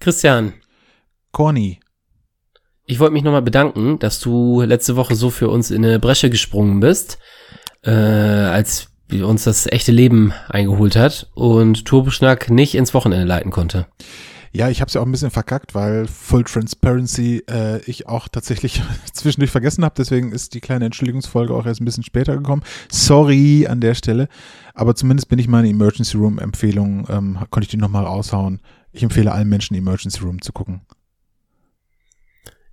Christian, Corny. ich wollte mich nochmal bedanken, dass du letzte Woche so für uns in eine Bresche gesprungen bist, äh, als uns das echte Leben eingeholt hat und Turboschnack nicht ins Wochenende leiten konnte. Ja, ich habe es ja auch ein bisschen verkackt, weil Full Transparency äh, ich auch tatsächlich zwischendurch vergessen habe. Deswegen ist die kleine Entschuldigungsfolge auch erst ein bisschen später gekommen. Sorry an der Stelle. Aber zumindest bin ich meine Emergency Room Empfehlung, ähm, konnte ich die nochmal raushauen. Ich empfehle allen Menschen, Emergency Room zu gucken.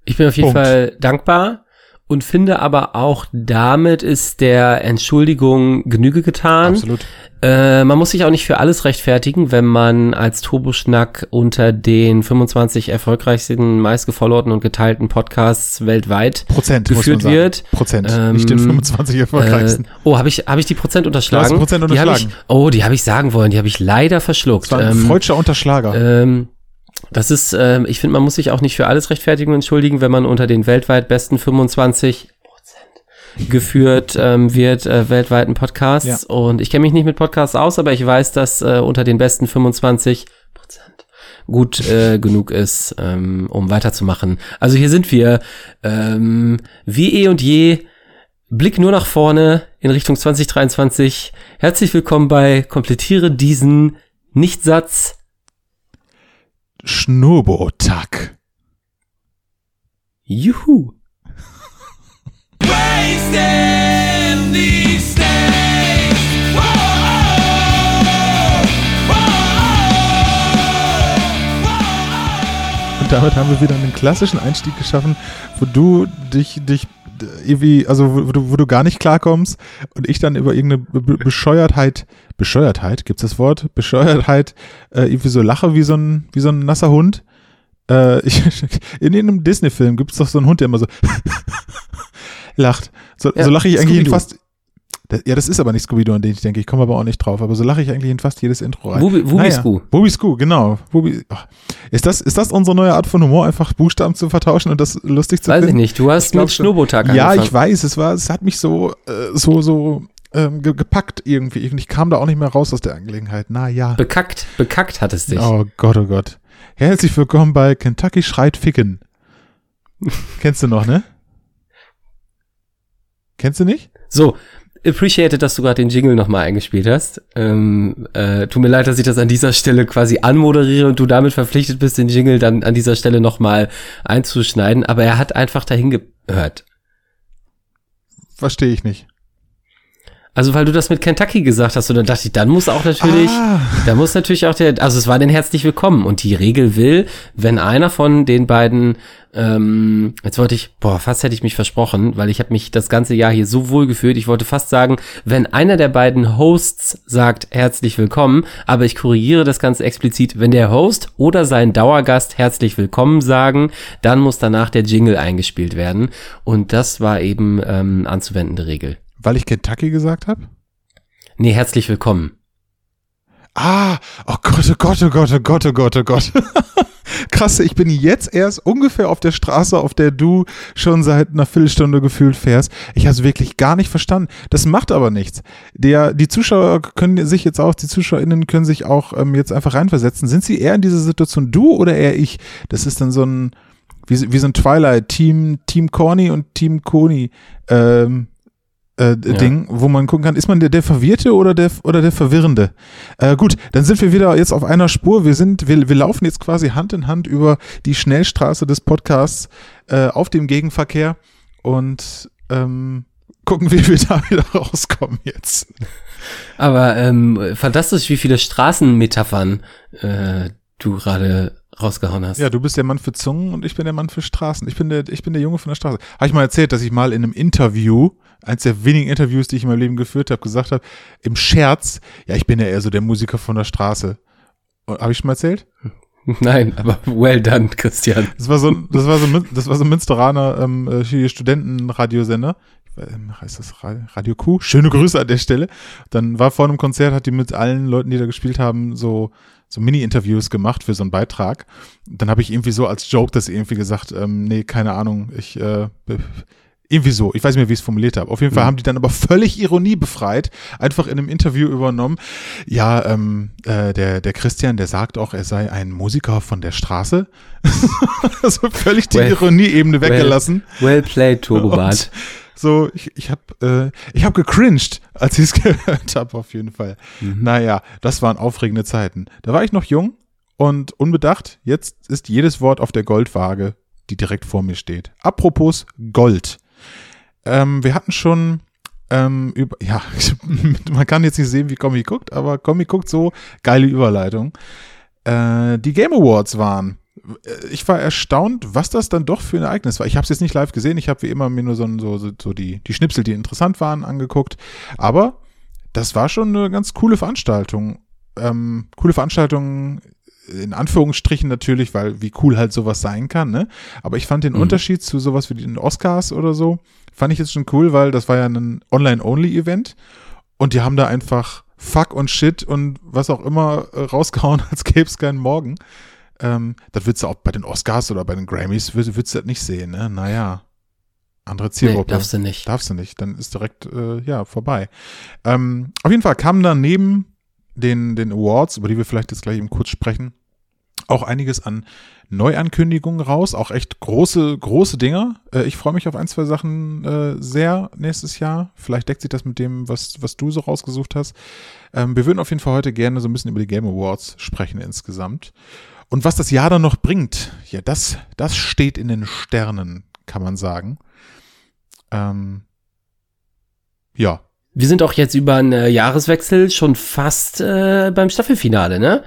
Ich bin auf jeden Punkt. Fall dankbar und finde aber auch damit ist der Entschuldigung Genüge getan. Absolut. Äh, man muss sich auch nicht für alles rechtfertigen, wenn man als Turboschnack unter den 25 erfolgreichsten, meistgefollowten und geteilten Podcasts weltweit Prozent geführt wird. Prozent, Ähm, nicht den 25 erfolgreichsten. Äh, oh, habe ich, hab ich die Prozent unterschlagen? Du hast die Prozent Die unterschlagen. ich, oh, die habe ich sagen wollen, die habe ich leider verschluckt. das war ein Ähm, freudscher Unterschlager. ähm, das ist, ähm, ich finde, man muss sich auch nicht für alles rechtfertigen und entschuldigen, wenn man unter den weltweit besten 25 Prozent geführt ähm, wird, äh, weltweiten Podcasts. Und ich kenne mich nicht mit Podcasts aus, aber ich weiß, dass äh, unter den besten 25 Prozent gut äh, genug ist, ähm, um weiterzumachen. Also hier sind wir, ähm, wie eh und je, Blick nur nach vorne in Richtung 2023. Herzlich willkommen bei Komplettiere diesen Nichtsatz Schnurbotak. Juhu. Wasting these days. Und damit haben wir wieder einen klassischen Einstieg geschaffen, wo du dich, dich irgendwie, also wo, wo du, wo du gar nicht klarkommst und ich dann über irgendeine Be Bescheuertheit, Bescheuertheit, gibt's das Wort? Bescheuertheit, äh, irgendwie so lache wie so ein, wie so ein nasser Hund. Äh, ich, in irgendeinem Disney-Film gibt's doch so einen Hund, der immer so lacht. So, Ja, so lache ich eigentlich fast. Das, ja, das ist aber nicht Scooby-Doo, an den ich denke. Ich komme aber auch nicht drauf. Aber so lache ich eigentlich in fast jedes Intro rein. Wubi- Wubiscoo. Wubiscoo, genau. Wubi, ach. ist, das, ist das unsere neue Art von Humor, einfach Buchstaben zu vertauschen und das lustig zu Weiß ich finden? nicht. Du hast glaub mit. Schnurrbotag Ja, angefangen. ich weiß, es war, es hat mich so, äh, so, so ähm, ge gepackt irgendwie. Ich kam da auch nicht mehr raus aus der Angelegenheit. Na ja. Bekackt, bekackt hat es dich. Oh Gott, oh Gott. Herzlich willkommen bei Kentucky schreit Ficken. Kennst du noch, ne? Kennst du nicht? So, appreciate, dass du gerade den Jingle nochmal eingespielt hast. Ähm, äh, tut mir leid, dass ich das an dieser Stelle quasi anmoderiere und du damit verpflichtet bist, den Jingle dann an dieser Stelle nochmal einzuschneiden. Aber er hat einfach dahin gehört. Verstehe ich nicht. Also weil du das mit Kentucky gesagt hast und dann dachte ich, dann muss auch natürlich, Ah. da muss natürlich auch der, also es war denn herzlich willkommen und die Regel will, wenn einer von den beiden, ähm, jetzt wollte ich, boah, fast hätte ich mich versprochen, weil ich habe mich das ganze Jahr hier so wohl gefühlt, ich wollte fast sagen, wenn einer der beiden Hosts sagt herzlich willkommen, aber ich korrigiere das Ganze explizit, wenn der Host oder sein Dauergast herzlich willkommen sagen, dann muss danach der Jingle eingespielt werden und das war eben ähm, anzuwendende Regel. Weil ich Kentucky gesagt habe? Nee, herzlich willkommen. Ah, oh Gott, oh Gott, oh Gott, oh Gott, oh Gott, oh Gott. Krass, ich bin jetzt erst ungefähr auf der Straße, auf der du schon seit einer Viertelstunde gefühlt fährst. Ich habe es wirklich gar nicht verstanden. Das macht aber nichts. Der, die Zuschauer können sich jetzt auch, die ZuschauerInnen können sich auch ähm, jetzt einfach reinversetzen. Sind sie eher in dieser Situation du oder eher ich? Das ist dann so ein, wie, wie so ein Twilight, Team, Team Corny und Team Koni. Ähm, äh, Ding, wo man gucken kann, ist man der, der Verwirrte oder der, oder der Verwirrende? Äh, gut, dann sind wir wieder jetzt auf einer Spur. Wir sind, wir, wir laufen jetzt quasi Hand in Hand über die Schnellstraße des Podcasts äh, auf dem Gegenverkehr und ähm, gucken, wie wir da wieder rauskommen jetzt. Aber ähm, fantastisch, wie viele Straßenmetaphern äh, du gerade rausgehauen hast. Ja, du bist der Mann für Zungen und ich bin der Mann für Straßen. Ich bin der, ich bin der Junge von der Straße. Habe ich mal erzählt, dass ich mal in einem Interview, eins der wenigen Interviews, die ich in meinem Leben geführt habe, gesagt habe, im Scherz, ja, ich bin ja eher so der Musiker von der Straße. Habe ich schon mal erzählt? Nein, aber well done, Christian. Das war so, ein- das war so, das war so ein Münsteraner ähm, äh, Studentenradiosender. Ähm, heißt das Ra- Radio Q? Schöne Grüße an der Stelle. Dann war vor einem Konzert, hat die mit allen Leuten, die da gespielt haben, so so Mini-Interviews gemacht für so einen Beitrag. Dann habe ich irgendwie so als Joke das irgendwie gesagt, ähm, nee, keine Ahnung, ich, äh, Irgendwie so. Ich weiß nicht mehr, wie ich es formuliert habe. Auf jeden Fall Mhm. haben die dann aber völlig Ironie befreit, einfach in einem Interview übernommen. Ja, ähm, äh, der, der Christian, der sagt auch, er sei ein Musiker von der Straße. also völlig die Well- Ironie-Ebene weggelassen. Well played, Turbobart. So, ich, ich habe äh, ich hab gecringed, als ich es gehört habe, auf jeden Fall. Mhm. Naja, das waren aufregende Zeiten. Da war ich noch jung und unbedacht. Jetzt ist jedes Wort auf der Goldwaage, die direkt vor mir steht. Apropos Gold. Ähm, wir hatten schon ähm, über, ja, man kann jetzt nicht sehen, wie Kommi guckt, aber Kommi guckt so, geile Überleitung. Äh, die Game Awards waren. Äh, Ich war erstaunt, was das dann doch für ein Ereignis war. Ich habe es jetzt nicht live gesehen, ich habe wie immer mir nur so, so, so, die, die Schnipsel, die interessant waren, angeguckt. Aber das war schon eine ganz coole Veranstaltung. Ähm, coole Veranstaltung in Anführungsstrichen natürlich, weil wie cool halt sowas sein kann, ne? Aber ich fand den Mhm. Unterschied zu sowas wie den Oscars oder so, fand ich jetzt schon cool, weil das war ja ein Online-Only-Event und die haben da einfach Fuck und Shit und was auch immer äh, rausgehauen, als gäbe es keinen Morgen. Ähm, das würdest du auch bei den Oscars oder bei den Grammys, würdest, würdest du das nicht sehen, ne? Naja, andere Nee, Zielgruppe. darfst du nicht. Darfst du nicht, dann ist direkt, äh, ja, vorbei. Ähm, auf jeden Fall kamen dann neben den, den Awards, über die wir vielleicht jetzt gleich eben kurz sprechen, auch einiges an Neuankündigungen raus, auch echt große, große Dinger. Äh, ich freue mich auf ein, zwei Sachen äh, sehr nächstes Jahr. Vielleicht deckt sich das mit dem, was, was du so rausgesucht hast. Ähm, wir würden auf jeden Fall heute gerne so ein bisschen über die Game Awards sprechen insgesamt. Und was das Jahr dann noch bringt, ja, das, das steht in den Sternen, kann man sagen. Ähm, ja, Wir sind auch jetzt über einen äh, Jahreswechsel schon fast äh, beim Staffelfinale, ne?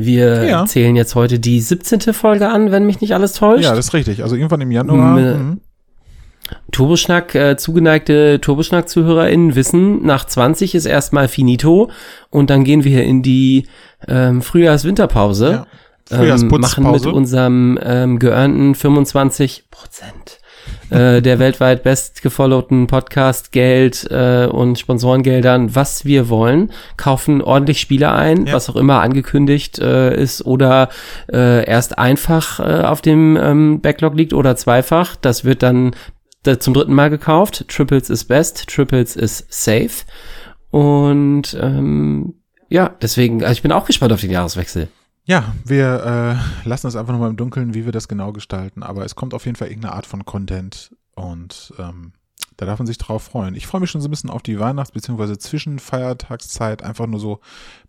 Wir Ja. zählen jetzt heute die 17. Folge an, wenn mich nicht alles täuscht. ja, das ist richtig. Also irgendwann im Januar. M- mhm. Turboschnack, äh, zugeneigte Turboschnack-ZuhörerInnen wissen, nach 20 ist erstmal finito und dann gehen wir in die ähm, Frühjahrs-Winterpause. Ja. Frühjahrsputzpause. Ähm, machen mit unserem ähm, geearnten 25 Prozent äh, der weltweit bestgefollowten Podcast Geld äh, und Sponsorengeldern, was wir wollen, kaufen ordentlich Spiele ein, Ja. was auch immer angekündigt äh, ist oder äh, erst einfach äh, auf dem ähm, Backlog liegt oder zweifach. Das wird dann da zum dritten Mal gekauft. Triples ist best, Triples ist safe. Und ähm, ja, deswegen, also ich bin auch gespannt auf den Jahreswechsel. Ja, wir äh, lassen es einfach nochmal im Dunkeln, wie wir das genau gestalten. Aber es kommt auf jeden Fall irgendeine Art von Content und ähm, da darf man sich drauf freuen. Ich freue mich schon so ein bisschen auf die Weihnachts- bzw. Zwischenfeiertagszeit, einfach nur so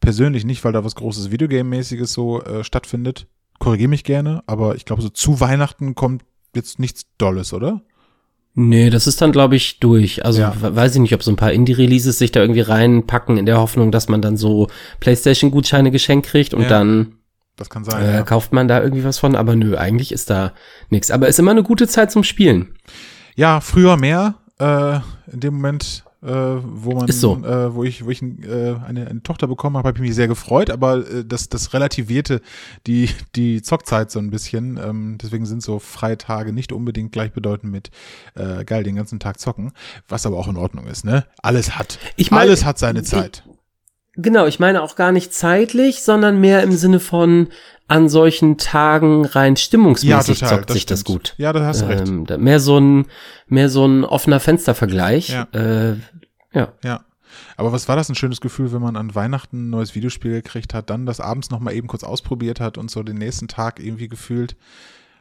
persönlich, nicht weil da was Großes Videogame-mäßiges so äh, stattfindet. Korrigiere mich gerne, aber ich glaube, so zu Weihnachten kommt jetzt nichts Dolles, oder? Nee, das ist dann, glaube ich, durch. Also Ja. we- weiß ich nicht, ob so ein paar Indie-Releases sich da irgendwie reinpacken in der Hoffnung, dass man dann so PlayStation-Gutscheine geschenkt kriegt und Ja. dann Das kann sein. äh, ja. kauft man da irgendwie was von. Aber nö, eigentlich ist da nichts. Aber ist immer eine gute Zeit zum Spielen. Ja, früher mehr. Äh, in dem Moment, äh, wo man, so. äh, wo ich, wo ich äh, eine, eine Tochter bekommen habe, habe ich mich sehr gefreut. Aber äh, das, das relativierte die die Zockzeit so ein bisschen. Ähm, deswegen sind so Freitage nicht unbedingt gleichbedeutend mit äh, geil den ganzen Tag zocken, was aber auch in Ordnung ist. Ne, alles hat, Ich mein- alles hat seine Zeit. Genau, ich meine auch gar nicht zeitlich, sondern mehr im Sinne von an solchen Tagen rein stimmungsmäßig zockt sich das stimmt. gut. Ja, da hast du recht. Ähm, da- mehr so ein mehr so ein offener Fenstervergleich. Ja. Äh, ja. Ja. Aber was war das ein schönes Gefühl, wenn man an Weihnachten ein neues Videospiel gekriegt hat, dann das abends nochmal eben kurz ausprobiert hat und so den nächsten Tag irgendwie gefühlt,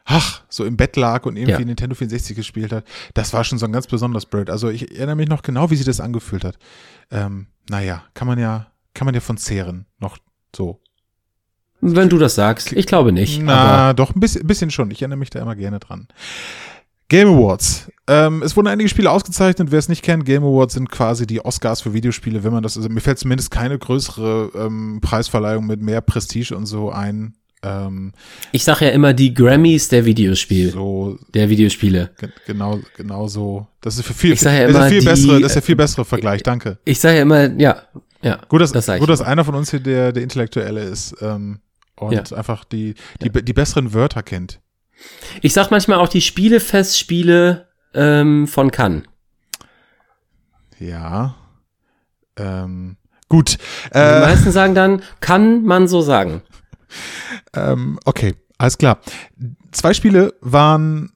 ach, so im Bett lag und irgendwie Ja. Nintendo 64 gespielt hat. Das war schon so ein ganz besonderes Spirit. Also ich erinnere mich noch genau, wie sich das angefühlt hat. Ähm, naja, kann man ja, kann man ja von zehren. Noch so. Wenn du das sagst, ich glaube nicht. Na, doch, ein bisschen, bisschen schon. Ich erinnere mich da immer gerne dran. Game Awards. Ähm, es wurden einige Spiele ausgezeichnet. Wer es nicht kennt, Game Awards sind quasi die Oscars für Videospiele. Wenn man das, also mir fällt zumindest keine größere ähm, Preisverleihung mit mehr Prestige und so ein. Ähm, ich sage ja immer die Grammys der Videospiel, so der Videospiele. ge genau, genau so. Das ist für viel, Ich sag ja das ist immer, viel die- bessere, das ist der viel bessere Vergleich. Danke. Ich sage ja immer, ja, ja. Gut, dass, das gut, dass einer von uns hier der, der Intellektuelle ist ähm, und Ja. einfach die, die, die besseren Wörter kennt. Ich sag manchmal auch die Spielefestspiele ähm, von Cannes. Ja. Ähm, gut. Die Äh, meisten sagen dann, kann man so sagen. ähm, okay, alles klar. Zwei Spiele waren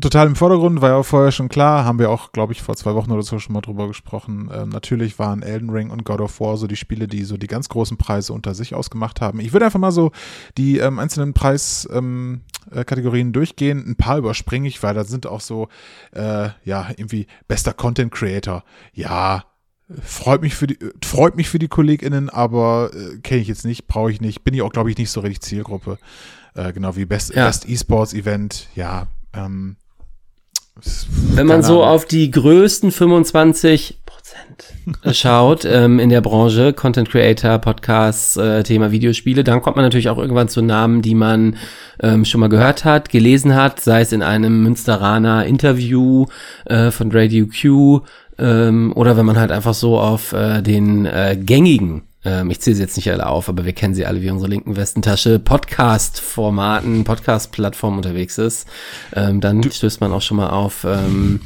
total im Vordergrund, war ja auch vorher schon klar, haben wir auch, glaube ich, vor zwei Wochen oder so schon mal drüber gesprochen. Ähm, natürlich waren Elden Ring und God of War so die Spiele, die so die ganz großen Preise unter sich ausgemacht haben. Ich würde einfach mal so die ähm, einzelnen Preiskategorien ähm, äh, durchgehen. Ein paar überspringe ich, weil da sind auch so, äh, ja, irgendwie bester Content Creator. Ja, freut mich für die, freut mich für die KollegInnen, aber äh, kenne ich jetzt nicht, brauche ich nicht, bin ich auch, glaube ich, nicht so richtig Zielgruppe. Äh, genau wie Best, Ja. Best E-Sports Event, ja, ähm, Wenn man so auf die größten 25 Prozent schaut ähm, in der Branche, Content Creator, Podcasts, äh, Thema Videospiele, dann kommt man natürlich auch irgendwann zu Namen, die man ähm, schon mal gehört hat, gelesen hat, sei es in einem Münsteraner Interview äh, von Radio Q ähm, oder wenn man halt einfach so auf äh, den äh, gängigen ähm, ich zähle sie jetzt nicht alle auf, aber wir kennen sie alle wie unsere linken Westentasche, Podcast-Formaten, Podcast-Plattformen unterwegs ist, ähm, dann stößt man auch schon mal auf ähm,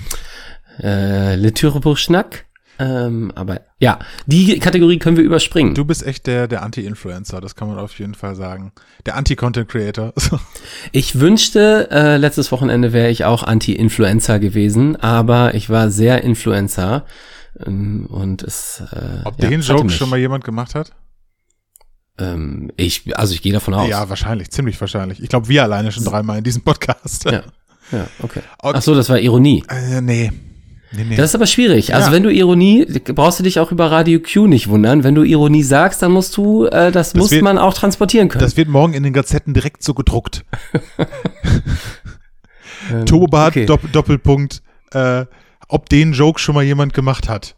äh, Le Türebuch Schnack. Ähm, aber ja, die Kategorie können wir überspringen. Du bist echt der, der Anti-Influencer, das kann man auf jeden Fall sagen. Der Anti-Content-Creator. Ich wünschte, äh, letztes Wochenende wäre ich auch Anti-Influencer gewesen, aber ich war sehr Influencer. Ähm, und es. Äh, Ob ja, den Joke mich. schon mal jemand gemacht hat? Ähm, ich, also ich gehe davon aus. Ja, wahrscheinlich, ziemlich wahrscheinlich. Ich glaube, wir alleine schon dreimal in diesem Podcast. Ja. Ja, okay. Okay. Ach so, das war Ironie. Äh, nee. Nee, nee. Das ist aber schwierig. Also Ja. wenn du Ironie, brauchst du dich auch über Radio Q nicht wundern. Wenn du Ironie sagst, dann musst du, äh, das, muss wird- man auch transportieren können. Das wird morgen in den Gazetten direkt so gedruckt. Ähm, Turbobart, okay. Dopp Doppelpunkt, äh, ob den Joke schon mal jemand gemacht hat.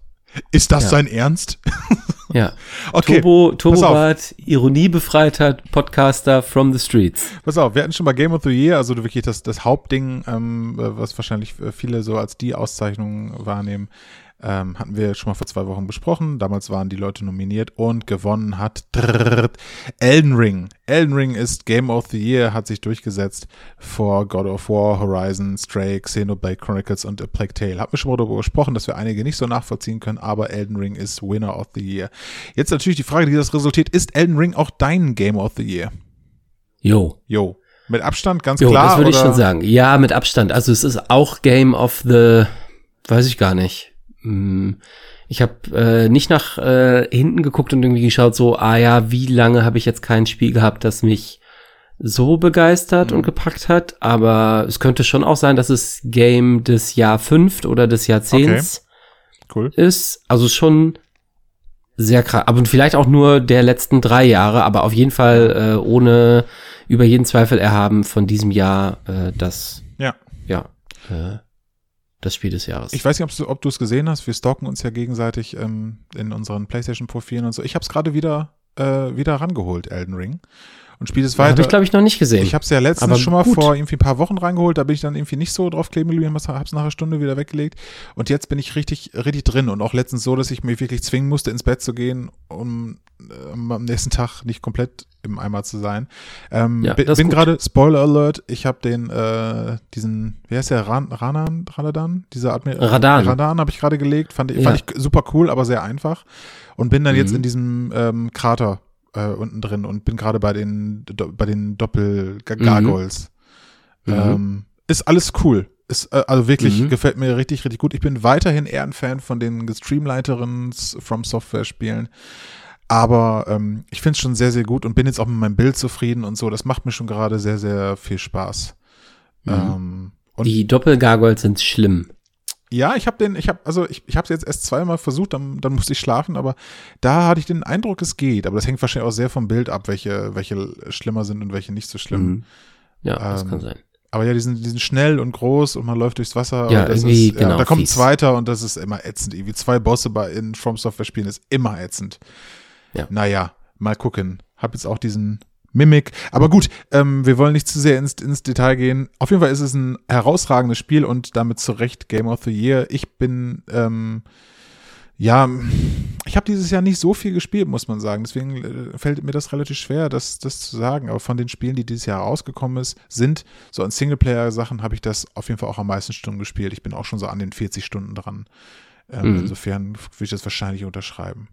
Ist das Ja. sein Ernst? Ja. Okay, Turbo, pass auf. Turbobart, ironiebefreiter Podcaster from the streets. Pass auf, wir hatten schon mal Game of the Year, also wirklich das, das Hauptding, ähm, äh, was wahrscheinlich viele so als die Auszeichnung wahrnehmen, ähm, hatten wir schon mal vor zwei Wochen besprochen. Damals waren die Leute nominiert und gewonnen hat drrrt, Elden Ring. Elden Ring ist Game of the Year, hat sich durchgesetzt vor God of War, Horizon, Stray, Xenoblade Chronicles und A Plague Tale. Haben wir schon mal darüber gesprochen, dass wir einige nicht so nachvollziehen können, aber Elden Ring ist Winner of the Year. Jetzt natürlich die Frage, die das resultiert, ist Elden Ring auch dein Game of the Year? Jo. Jo. Mit Abstand, ganz Jo, klar. das würde ich schon sagen. Ja, mit Abstand. Also es ist auch Game of the, weiß ich gar nicht. Hm, Ich habe äh, nicht nach äh, hinten geguckt und irgendwie geschaut, so, ah ja, wie lange habe ich jetzt kein Spiel gehabt, das mich so begeistert Mhm. und gepackt hat. Aber es könnte schon auch sein, dass es Game des Jahr fünft oder des Jahrzehnts Cool. ist. Also schon sehr krass. Aber vielleicht auch nur der letzten drei Jahre, aber auf jeden Fall äh, ohne über jeden Zweifel erhaben von diesem Jahr äh, das, Ja. ja, äh, das Spiel des Jahres. Ich weiß nicht, ob du, es gesehen hast. Wir stalken uns ja gegenseitig ähm, in unseren PlayStation-Profilen und so. Ich habe es gerade wieder, äh, wieder rangeholt, Elden Ring. Und spiele es habe weiter. ich, glaube ich, noch nicht gesehen. Ich habe es ja letztens Aber schon mal gut. vor irgendwie ein paar Wochen reingeholt, da bin ich dann irgendwie nicht so drauf kleben geblieben, habe es nach einer Stunde wieder weggelegt. Und jetzt bin ich richtig, richtig drin und auch letztens so, dass ich mich wirklich zwingen musste, ins Bett zu gehen, um ähm, am nächsten Tag nicht komplett im Eimer zu sein. Ähm, Ja, bin gerade, Spoiler Alert, ich habe den, äh, diesen, wer ist der, Ran, Ranan, Ranadan? Dieser Admiral? Radan. Radan habe ich gerade gelegt, fand, ich Ja. fand ich super cool, aber sehr einfach. Und bin dann jetzt Mhm. in diesem ähm, Krater äh, unten drin und bin gerade bei den do, bei den Doppel-Gargoyles. Mhm. Ähm, ist alles cool. Ist äh, also wirklich Mhm. gefällt mir richtig richtig gut. Ich bin weiterhin eher ein Fan von den gestreamlighteren S- From Software Spielen. Aber ähm, ich finde es schon sehr, sehr gut und bin jetzt auch mit meinem Bild zufrieden und so. Das macht mir schon gerade sehr, sehr viel Spaß. Mhm. Ähm, Die Doppelgargoyles sind schlimm. Ja, ich habe den, ich habe, also ich, ich habe es jetzt erst zweimal versucht, dann, dann musste ich schlafen, aber da hatte ich den Eindruck, es geht. Aber das hängt wahrscheinlich auch sehr vom Bild ab, welche, welche schlimmer sind und welche nicht so schlimm. Mhm. Ja, das Ähm, kann sein. Aber ja, die sind, die sind schnell und groß und man läuft durchs Wasser. Ja, und das irgendwie, ist, ja, genau, Da kommt ein zweiter und das ist immer ätzend. Irgendwie zwei Bosse bei in From Software Spielen ist immer ätzend. Ja. Naja, mal gucken. Hab jetzt auch diesen Mimic. Aber gut, ähm, wir wollen nicht zu sehr ins, ins Detail gehen. Auf jeden Fall ist es ein herausragendes Spiel und damit zu Recht Game of the Year. Ich bin, ähm, ja, ich habe dieses Jahr nicht so viel gespielt, muss man sagen. Deswegen äh, fällt mir das relativ schwer, das, das zu sagen. Aber von den Spielen, die dieses Jahr rausgekommen ist, sind so an Singleplayer-Sachen habe ich das auf jeden Fall auch am meisten Stunden gespielt. Ich bin auch schon so an den 40 Stunden dran. Ähm, Mhm. Insofern würde ich das wahrscheinlich unterschreiben.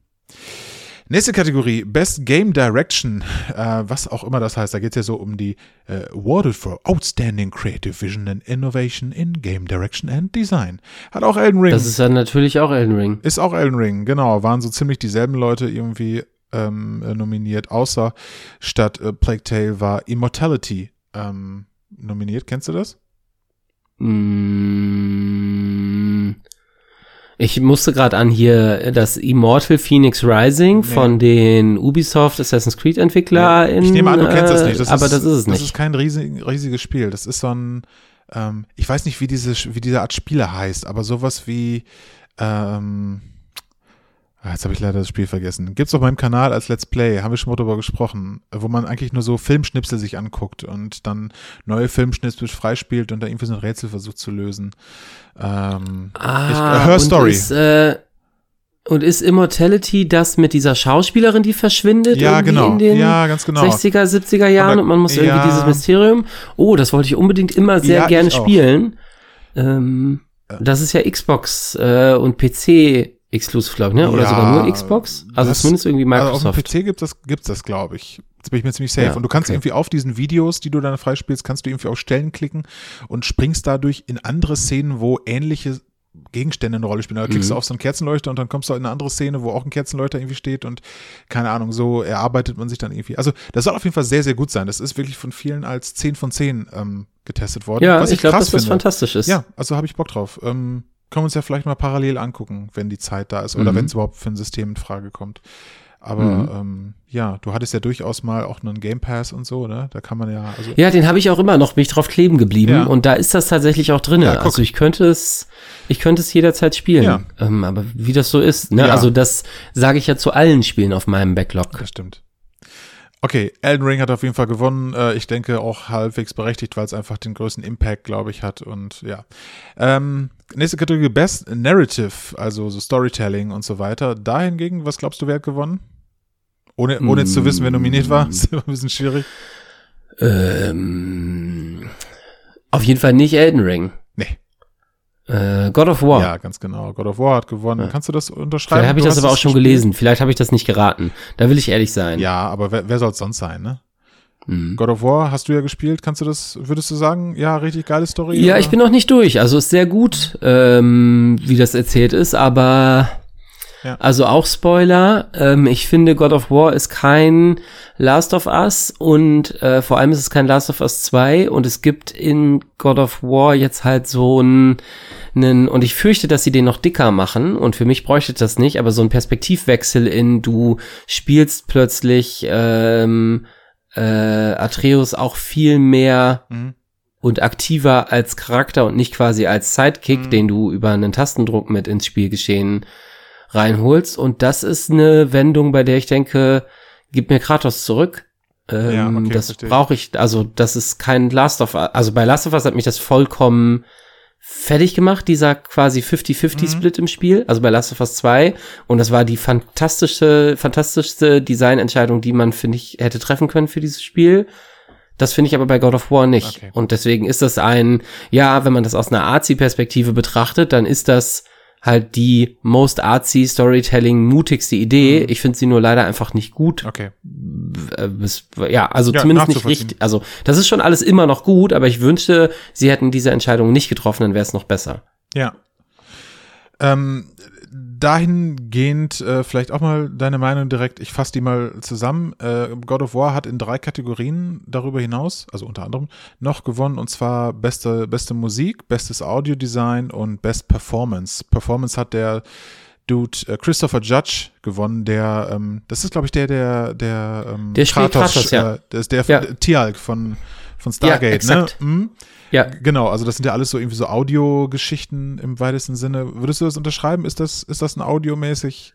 Nächste Kategorie, Best Game Direction, äh, was auch immer das heißt. Da geht es ja so um die äh, Awarded for Outstanding Creative Vision and Innovation in Game Direction and Design. Hat auch Elden Ring. Das ist dann natürlich auch Elden Ring. Ist auch Elden Ring, genau. Waren so ziemlich dieselben Leute irgendwie ähm, äh, nominiert, außer statt äh, Plague Tale war Immortality ähm, nominiert. Kennst du das? Mm, Ich musste gerade an hier das Immortal Phoenix Rising von den Ubisoft Assassin's Creed Entwickler in, ich nehme an, du kennst das nicht. Das aber ist, das ist es Das nicht. ist kein riesig, riesiges Spiel. Das ist so ein, ähm, ich weiß nicht, wie diese, wie diese Art Spiele heißt, aber sowas wie, ähm, ah, jetzt habe ich leider das Spiel vergessen. Gibt's auf meinem Kanal als Let's Play, haben wir schon mal drüber gesprochen, wo man eigentlich nur so Filmschnipsel sich anguckt und dann neue Filmschnipsel freispielt und da irgendwie so ein Rätsel versucht zu lösen. Ähm, ah, Her und Story. Ist, äh, und ist Immortality das mit dieser Schauspielerin, die verschwindet? ja, irgendwie genau. In den Ja, ganz genau. 60er, 70er Jahren Oder- und man muss irgendwie ja. dieses Mysterium. Oh, das wollte ich unbedingt immer sehr Ja, gerne ich spielen. Ähm, das ist ja Xbox äh, und PC exclusive, glaube ich, ne? Oder Ja, sogar nur Xbox? Also das- zumindest irgendwie Also auf dem Microsoft. PC gibt das, gibt's das, glaube ich. Jetzt bin ich mir ziemlich safe. Ja, und du kannst okay. irgendwie auf diesen Videos, die du dann freispielst, kannst du irgendwie auf Stellen klicken und springst dadurch in andere Szenen, wo ähnliche Gegenstände eine Rolle spielen. Da klickst Mhm. du auf so einen Kerzenleuchter und dann kommst du in eine andere Szene, wo auch ein Kerzenleuchter irgendwie steht und keine Ahnung, so erarbeitet man sich dann irgendwie. Also das soll auf jeden Fall sehr, sehr gut sein. Das ist wirklich von vielen als 10 von 10 ähm, getestet worden. Ja, was ich glaube, das finde. fantastisch ist. Ja, also habe ich Bock drauf. Ähm, können wir uns ja vielleicht mal parallel angucken, wenn die Zeit da ist oder Mhm. wenn es überhaupt für ein System in Frage kommt. Aber Mhm. ähm, ja, du hattest ja durchaus mal auch einen Game Pass und so, ne? Da kann man ja, also Ja, den habe ich auch immer noch mich drauf kleben geblieben Ja. und da ist das tatsächlich auch drin. Ja, also ich könnte es, ich könnte es jederzeit spielen. Ja. Ähm, aber wie das so ist, ne? Also das sage ich ja zu allen Spielen auf meinem Backlog. das stimmt. Okay, Elden Ring hat auf jeden Fall gewonnen. Äh, ich denke auch halbwegs berechtigt, weil es einfach den größten Impact, glaube ich, hat. Und ja. Ähm, nächste Kategorie Best Narrative, also so Storytelling und so weiter. Da hingegen, was glaubst du, wer hat gewonnen? Ohne, ohne jetzt zu wissen, wer nominiert war. Ist immer ein bisschen schwierig. Ähm, auf jeden Fall nicht Elden Ring. Äh, God of War. Ja, ganz genau. God of War hat gewonnen. Ja. Kannst du das unterschreiben? Vielleicht habe ich das aber auch schon gelesen. Vielleicht habe ich das nicht geraten. Da will ich ehrlich sein. Ja, aber wer, wer soll es sonst sein, ne? Mhm. God of War hast du ja gespielt. Kannst du das, würdest du sagen, ja, richtig geile Story? Ja, oder? ich bin noch nicht durch. Also ist sehr gut, ähm, wie das erzählt ist, aber Ja. also auch Spoiler. Ähm, ich finde, God of War ist kein Last of Us und äh, vor allem ist es kein Last of Us 2 und es gibt in God of War jetzt halt so einen, einen und ich fürchte, dass sie den noch dicker machen und für mich bräuchte das nicht, aber so ein Perspektivwechsel in du spielst plötzlich ähm, äh, Atreus auch viel mehr Mhm. und aktiver als Charakter und nicht quasi als Sidekick, Mhm. den du über einen Tastendruck mit ins Spielgeschehen reinholst. Und das ist eine Wendung, bei der ich denke, gib mir Kratos zurück. Ähm, Ja, okay, das brauche ich, also das ist kein Last of Us. Also bei Last of Us hat mich das vollkommen fertig gemacht, dieser quasi 50-50-Split Mhm. im Spiel, also bei Last of Us 2. Und das war die fantastische, fantastischste Designentscheidung, die man, finde ich, hätte treffen können für dieses Spiel. Das finde ich aber bei God of War nicht. Okay. Und deswegen ist das ein, ja, wenn man das aus einer Artsy-Perspektive betrachtet, dann ist das halt die most artsy Storytelling mutigste Idee. Ich finde sie nur leider einfach nicht gut. Okay. Äh, Ja, also Ja, zumindest nicht richtig. Also das ist schon alles immer noch gut, aber ich wünschte, sie hätten diese Entscheidung nicht getroffen, dann wäre es noch besser. Ja. Ähm, dahingehend äh, vielleicht auch mal deine Meinung direkt, ich fasse die mal zusammen. Äh, God of War hat in drei Kategorien darüber hinaus, also unter anderem, noch gewonnen und zwar beste, beste Musik, bestes Audiodesign und Best Performance. Performance hat der Dude äh, Christopher Judge gewonnen, der, ähm, das ist glaube ich der, der, der, ähm, Der spielt Kratos, ja. äh, der ist der Ja. Tialk von, von Stargate, ne? exakt. Mhm. Ja, Genau, also das sind ja alles so irgendwie so Audiogeschichten im weitesten Sinne. Würdest du das unterschreiben? Ist das, ist das ein audiomäßig?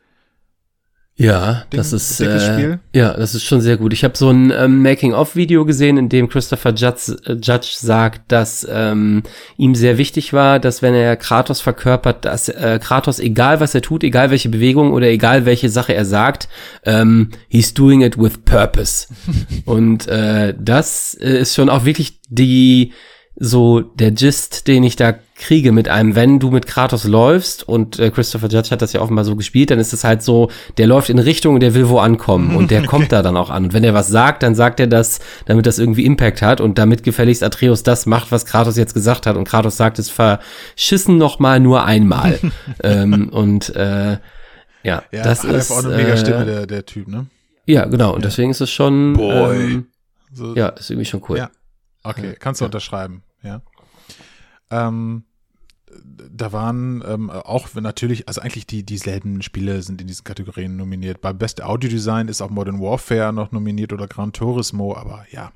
Ja, Ding- das ist äh, ja, das ist schon sehr gut. Ich habe so ein ähm, Making-of-Video gesehen, in dem Christopher Judge, äh, Judge sagt, dass ähm, ihm sehr wichtig war, dass wenn er Kratos verkörpert, dass äh, Kratos, egal was er tut, egal welche Bewegung oder egal welche Sache er sagt, ähm, he's doing it with purpose. Und äh, das äh, ist schon auch wirklich die so der Gist, den ich da kriege mit einem, wenn du mit Kratos läufst und äh, Christopher Judge hat das ja offenbar so gespielt, dann ist es halt so, der läuft in Richtung und der will wo ankommen und der kommt da dann auch an. Und wenn er was sagt, dann sagt er das, damit das irgendwie Impact hat und damit gefälligst Atreus das macht, was Kratos jetzt gesagt hat und Kratos sagt es verschissen noch mal nur einmal. ähm, und äh, ja, Ja, das hat ist auch eine mega Stimme, äh, der, der Typ, ne? ja, genau. Und deswegen ist es schon Boy. Ähm, So, ja, ist irgendwie schon cool. Ja. Okay, kannst du unterschreiben, ja. Ähm, da waren ähm, auch natürlich, also eigentlich die dieselben Spiele sind in diesen Kategorien nominiert. Bei Best Audio Design ist auch Modern Warfare noch nominiert oder Gran Turismo, aber ja,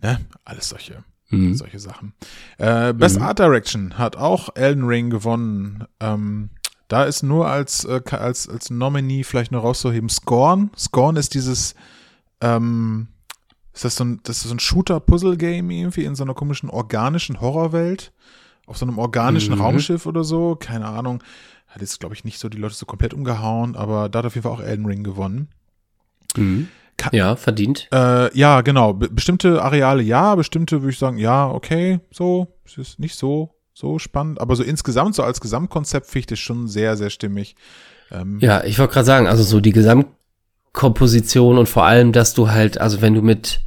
ne, alles solche, Mhm. solche Sachen. Äh, Best Mhm. Art Direction hat auch Elden Ring gewonnen. Ähm, da ist nur als, äh, als, als Nominee vielleicht noch rauszuheben Scorn. Scorn ist dieses, ähm, ist das so ein, das ist so ein Shooter-Puzzle-Game irgendwie in so einer komischen organischen Horrorwelt? Auf so einem organischen Mhm. Raumschiff oder so? Keine Ahnung. Hat jetzt, glaube ich, nicht so die Leute so komplett umgehauen, aber da hat auf jeden Fall auch Elden Ring gewonnen. Mhm. Ka- Ja, verdient. Äh, ja, genau. Be bestimmte Areale ja, bestimmte würde ich sagen, ja, okay, so. Es ist nicht so, so spannend. Aber so insgesamt, so als Gesamtkonzept finde ich das schon sehr, sehr stimmig. Ähm, Ja, ich wollte gerade sagen, also so die Gesamtkomposition und vor allem, dass du halt, also wenn du mit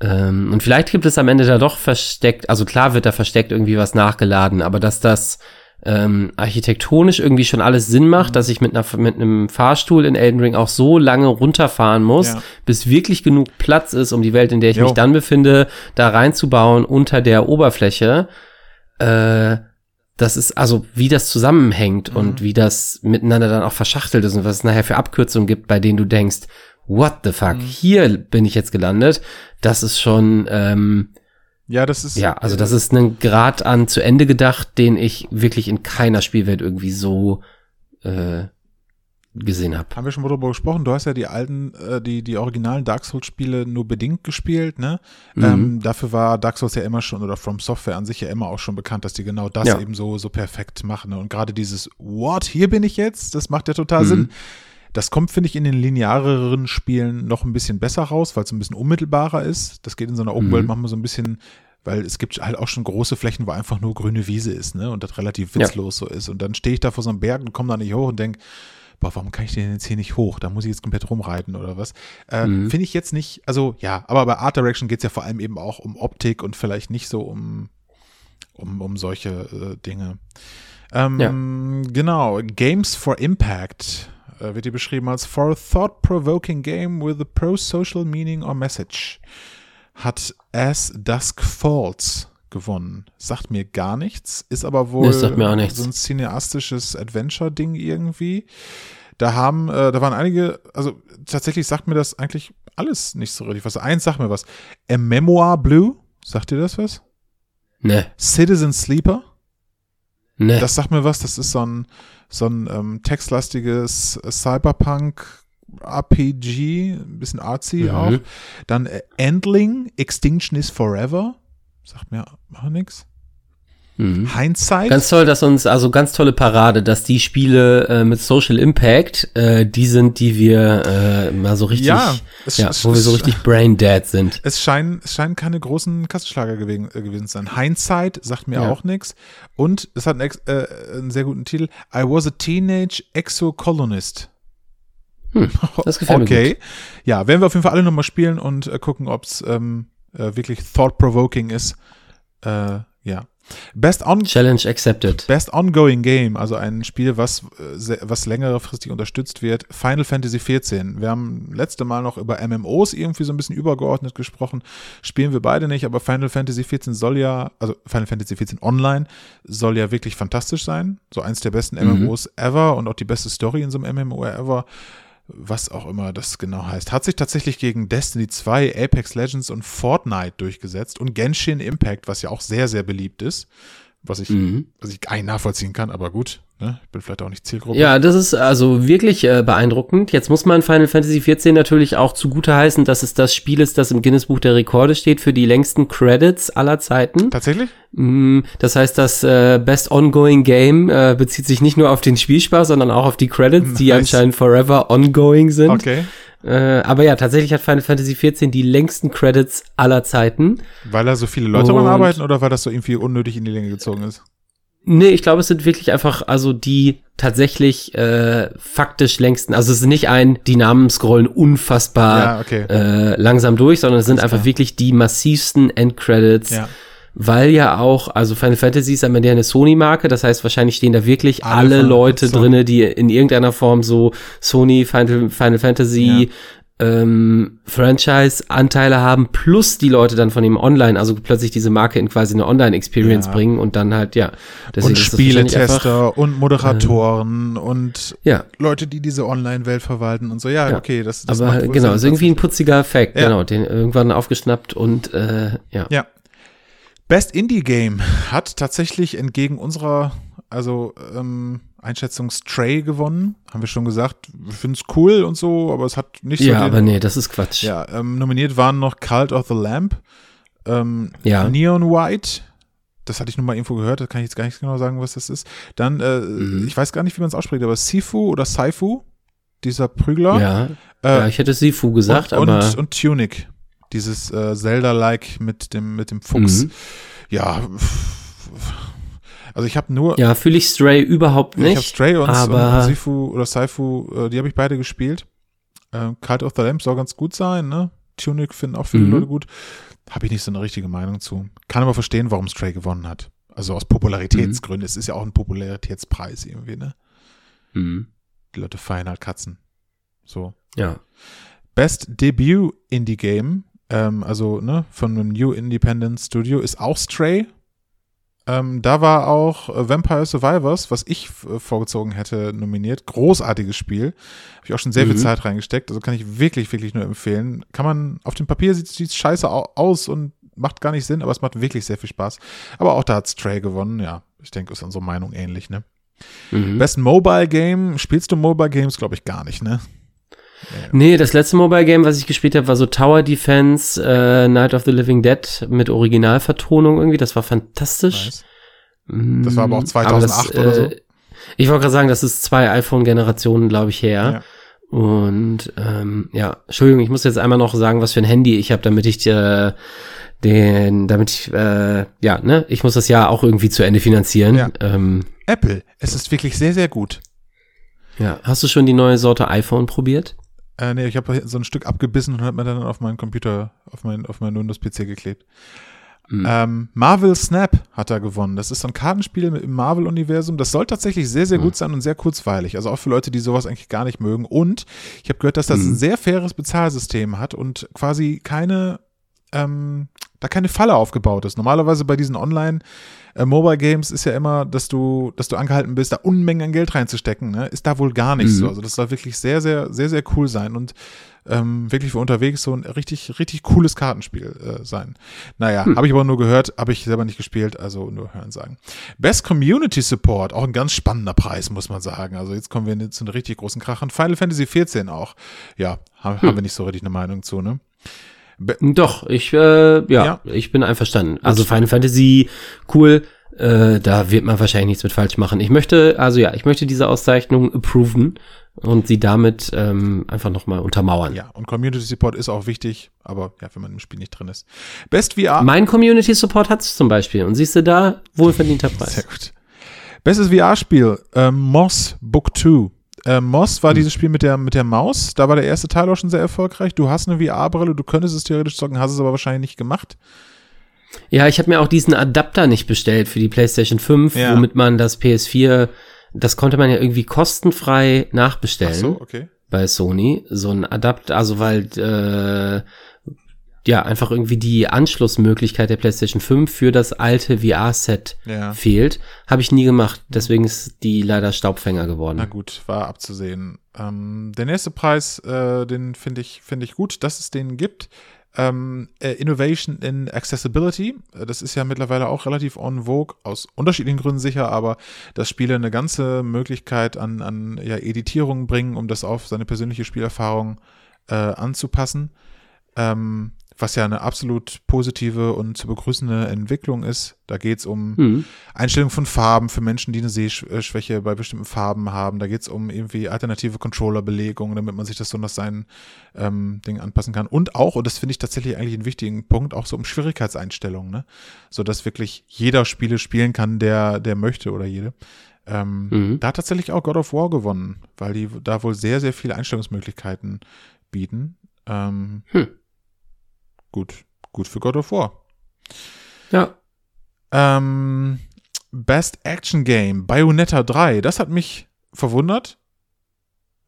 ähm, und vielleicht gibt es am Ende da doch versteckt, also klar wird da versteckt irgendwie was nachgeladen, aber dass das ähm, architektonisch irgendwie schon alles Sinn macht, dass ich mit, einer, mit einem Fahrstuhl in Elden Ring auch so lange runterfahren muss, Ja. bis wirklich genug Platz ist, um die Welt, in der ich Jo. mich dann befinde, da reinzubauen unter der Oberfläche. Äh, das ist also, wie das zusammenhängt Mhm. und wie das miteinander dann auch verschachtelt ist und was es nachher für Abkürzungen gibt, bei denen du denkst, what the Mhm. fuck, hier bin ich jetzt gelandet. Das ist schon, ähm, ja, das ist. ja, also das ist ein Grad an zu Ende gedacht, den ich wirklich in keiner Spielwelt irgendwie so äh, gesehen habe. Haben wir schon mal drüber gesprochen? Du hast ja die alten, äh, die, die originalen Dark Souls-Spiele nur bedingt gespielt, ne? Mhm. Ähm, dafür war Dark Souls ja immer schon, oder From Software an sich ja immer auch schon bekannt, dass die genau das Ja. eben so, so perfekt machen. Ne? Und gerade dieses What, hier bin ich jetzt, das macht ja total Mhm. Sinn. Das kommt, finde ich, in den lineareren Spielen noch ein bisschen besser raus, weil es ein bisschen unmittelbarer ist. Das geht in so einer Open Mhm. World manchmal so ein bisschen, weil es gibt halt auch schon große Flächen, wo einfach nur grüne Wiese ist, ne? Und das relativ Ja. witzlos so ist. Und dann stehe ich da vor so einem Berg und komme da nicht hoch und denke, boah, warum kann ich denn jetzt hier nicht hoch? Da muss ich jetzt komplett rumreiten oder was? Äh, Mhm. Finde ich jetzt nicht, also ja, aber bei Art Direction geht es ja vor allem eben auch um Optik und vielleicht nicht so um, um, um solche äh, Dinge. Ähm, Genau, Games for Impact äh, wird hier beschrieben als for a thought-provoking game with a pro-social meaning or message. Hat As Dusk Falls gewonnen. Sagt mir gar nichts, ist aber wohl Nee, sagt mir auch nichts. so ein cineastisches Adventure-Ding irgendwie. Da haben, äh, da waren einige, also tatsächlich sagt mir das eigentlich alles nicht so richtig was. Eins sagt mir was. A Memoir Blue, sagt dir das was? Ne, Citizen Sleeper, ne. das sagt mir was. Das ist so ein, so ein ähm, textlastiges Cyberpunk RPG, ein bisschen artsy Mhm. auch. Dann äh, Endling, Extinction is Forever, sagt mir auch nichts. Mhm. Hindsight, Ganz toll, dass uns, also ganz tolle Parade, dass die Spiele äh, mit Social Impact, äh, die sind, die wir äh, mal so richtig, Ja, es- ja, es- wo wir so es- richtig brain dead sind. Es scheinen, es scheinen keine großen Kassenschlager gewesen, äh, gewesen zu sein. Hindsight sagt mir Ja. auch nichts. Und es hat einen, äh, einen sehr guten Titel. I was a teenage exocolonist. Hm, das gefällt mir okay. Ja, werden wir auf jeden Fall alle nochmal spielen und äh, gucken, ob es ähm, äh, wirklich thought-provoking ist. Äh, ja. Best, on Challenge accepted. Best Ongoing Game, also ein Spiel, was, äh, was längerfristig unterstützt wird, Final Fantasy XIV. Wir haben letzte Mal noch über MMOs irgendwie so ein bisschen übergeordnet gesprochen. Spielen wir beide nicht, aber Final Fantasy XIV soll ja, also Final Fantasy XIV Online soll ja wirklich fantastisch sein. So eins der besten Mhm. MMOs ever und auch die beste Story in so einem MMO ever. Was auch immer das genau heißt. Hat sich tatsächlich gegen Destiny 2, Apex Legends und Fortnite durchgesetzt und Genshin Impact, was ja auch sehr, sehr beliebt ist. Was ich Mhm. was ich nicht nachvollziehen kann, aber gut, ne? ich bin vielleicht auch nicht Zielgruppe. Ja, das ist also wirklich äh, beeindruckend. Jetzt muss man Final Fantasy XIV natürlich auch zugute heißen, dass es das Spiel ist, das im Guinness Buch der Rekorde steht für die längsten Credits aller Zeiten. Tatsächlich? Mm, Das heißt, das äh, Best Ongoing Game äh, bezieht sich nicht nur auf den Spielspaß, sondern auch auf die Credits, die Nice. anscheinend forever ongoing sind. Okay. Äh, aber ja, tatsächlich hat Final Fantasy XIV die längsten Credits aller Zeiten. Weil da so viele Leute dran arbeiten oder weil das so irgendwie unnötig in die Länge gezogen ist? Nee, ich glaube, es sind wirklich einfach, also die tatsächlich äh, faktisch längsten, also es ist nicht ein, die Namen scrollen unfassbar Ja, okay. äh, langsam durch, sondern es sind einfach wirklich die massivsten Endcredits, Ja. Weil ja auch, also Final Fantasy ist am Ende eine Sony-Marke, das heißt, wahrscheinlich stehen da wirklich Alle alle, Leute Sony. drinne, die in irgendeiner Form so Sony, Final, Final Fantasy, ähm, Franchise-Anteile haben, plus die Leute dann von ihm online, also plötzlich diese Marke in quasi eine Online-Experience Ja. bringen und dann halt, ja. Und wahrscheinlich einfach- Spieletester und Moderatoren und Ja, Leute, die diese Online-Welt verwalten und so. Ja, Ja. okay, das, das aber genau, Sinn, ist irgendwie ein putziger Effekt, Ja. genau, den irgendwann aufgeschnappt und äh, ja. Ja. Best Indie Game hat tatsächlich entgegen unserer, also ähm, Einschätzung Stray gewonnen. Haben wir schon gesagt. Wir finden es cool und so, aber es hat nicht so. Ja, aber nee, das ist Quatsch. Ja, ähm, nominiert waren noch Cult of the Lamp, ähm, Ja. Neon White. Das hatte ich nur mal irgendwo gehört, da kann ich jetzt gar nicht genau sagen, was das ist. Dann, äh, Mhm. ich weiß gar nicht, wie man es ausspricht, aber Sifu oder Saifu, dieser Prügler. Ja, Äh, ja, ich hätte Sifu gesagt, und, aber und, und Tunic. Dieses äh, Zelda-like mit dem, mit dem Fuchs. Mhm. Ja. Also ich habe nur, ja, fühle ich Stray überhaupt ich habe nicht. Stray und, aber- und Sifu oder Saifu, äh, die habe ich beide gespielt. Ähm, Cult of the Lamp soll ganz gut sein, ne? Tunic finden auch viele Mhm. Leute gut. Habe ich nicht so eine richtige Meinung zu. Kann aber verstehen, warum Stray gewonnen hat. Also aus Popularitätsgründen. Es ist ja auch ein Popularitätspreis irgendwie, ne? Mhm. Die Leute feiern halt Katzen. So. Ja. Best Debut Indie Game, ähm, also ne, von einem New Independent Studio, ist auch Stray. Ähm, da war auch äh, Vampire Survivors, was ich äh, vorgezogen hätte, nominiert. Großartiges Spiel. Habe ich auch schon sehr viel Mhm. Zeit reingesteckt. Also kann ich wirklich, wirklich nur empfehlen. Kann man, auf dem Papier sieht es scheiße au aus und macht gar nicht Sinn, aber es macht wirklich sehr viel Spaß. Aber auch da hat Stray gewonnen. Ja, ich denke, ist unsere Meinung ähnlich, ne? Mhm. Best Mobile Game. Spielst du Mobile Games? Glaube ich gar nicht, ne? Nee, das letzte Mobile Game, was ich gespielt habe, war so Tower Defense äh, Night of the Living Dead mit Originalvertonung irgendwie. Das war fantastisch. Nice. Mm, Das war aber auch aber 2008 oder so. Ich wollte gerade sagen, das ist zwei iPhone-Generationen, glaube ich, her. Ja. Und ähm, ja, Entschuldigung, ich muss jetzt einmal noch sagen, was für ein Handy ich habe, damit ich äh, den, damit ich, äh, ja, ne, ich muss das ja auch irgendwie zu Ende finanzieren. Ja. Ähm, Apple, es ist wirklich sehr, sehr gut. ja. Hast du schon die neue Sorte iPhone probiert? Äh, nee, ich habe so ein Stück abgebissen und habe mir dann auf meinen Computer, auf meinen auf meinen Windows-PC geklebt. Mhm. Ähm, Marvel Snap hat er gewonnen. Das ist so ein Kartenspiel im Marvel-Universum. Das soll tatsächlich sehr, sehr gut sein und sehr kurzweilig. Also auch für Leute, die sowas eigentlich gar nicht mögen. Und ich habe gehört, dass das ein sehr faires Bezahlsystem hat und quasi keine, ähm, da keine Falle aufgebaut ist. Normalerweise bei diesen Online- äh, Mobile Games ist ja immer, dass du, dass du angehalten bist, da Unmengen an Geld reinzustecken. Ne? Ist da wohl gar nicht Mhm. so. Also das soll wirklich sehr, sehr, sehr, sehr cool sein und ähm, wirklich für unterwegs so ein richtig, richtig cooles Kartenspiel äh, sein. Naja, habe ich aber nur gehört, habe ich selber nicht gespielt, also nur hören sagen. Best Community Support, auch ein ganz spannender Preis, muss man sagen. Also jetzt kommen wir zu einem richtig großen Krachern. Final Fantasy 14 auch. Ja, haben, haben wir nicht so richtig eine Meinung zu, ne? Doch, ich, äh, ja, Ja. ich bin einverstanden. Also Final Fantasy, cool, äh, da wird man wahrscheinlich nichts mit falsch machen. Ich möchte, also ja, ich möchte diese Auszeichnung approven und sie damit ähm, einfach nochmal untermauern. Ja, und Community Support ist auch wichtig, aber ja, wenn man im Spiel nicht drin ist. Best VR. Mein Community Support hat's zum Beispiel. Und siehst du da, wohlverdienter Sehr Preis. gut. Bestes VR-Spiel, ähm, Moss Book 2. Ähm, Moss war dieses Spiel mit der, mit der Maus. Da war der erste Teil auch schon sehr erfolgreich. Du hast eine VR-Brille, du könntest es theoretisch zocken, hast es aber wahrscheinlich nicht gemacht. Ja, ich habe mir auch diesen Adapter nicht bestellt für die PlayStation 5, Ja. womit man das PS4, das konnte man ja irgendwie kostenfrei nachbestellen. Ach so, okay. bei Sony, so ein Adapter, also weil äh, ja einfach irgendwie die Anschlussmöglichkeit der PlayStation 5 für das alte VR-Set Ja. fehlt, habe ich nie gemacht. Deswegen ist die leider Staubfänger geworden. Na gut, war abzusehen. Ähm, der nächste Preis, äh, den finde ich, finde ich gut, dass es den gibt. Ähm, äh, Innovation in Accessibility. Äh, Das ist ja mittlerweile auch relativ en vogue, aus unterschiedlichen Gründen sicher, aber dass Spiele eine ganze Möglichkeit an, an ja, Editierungen bringen, um das auf seine persönliche Spielerfahrung äh, anzupassen. Ähm, was ja eine absolut positive und zu begrüßende Entwicklung ist. Da geht's um Mhm. Einstellung von Farben für Menschen, die eine Sehschwäche bei bestimmten Farben haben. Da geht's um irgendwie alternative Controller-Belegungen, damit man sich das so nach seinen ähm, Dingen anpassen kann. Und auch, und das finde ich tatsächlich eigentlich einen wichtigen Punkt, auch so um Schwierigkeitseinstellungen, ne? So dass wirklich jeder Spiele spielen kann, der, der möchte oder jede. Ähm, Mhm. Da hat tatsächlich auch God of War gewonnen, weil die da wohl sehr, sehr viele Einstellungsmöglichkeiten bieten. Ähm, Hm. Gut, gut für God of War. Ja. Ähm, Best Action Game, Bayonetta 3, das hat mich verwundert,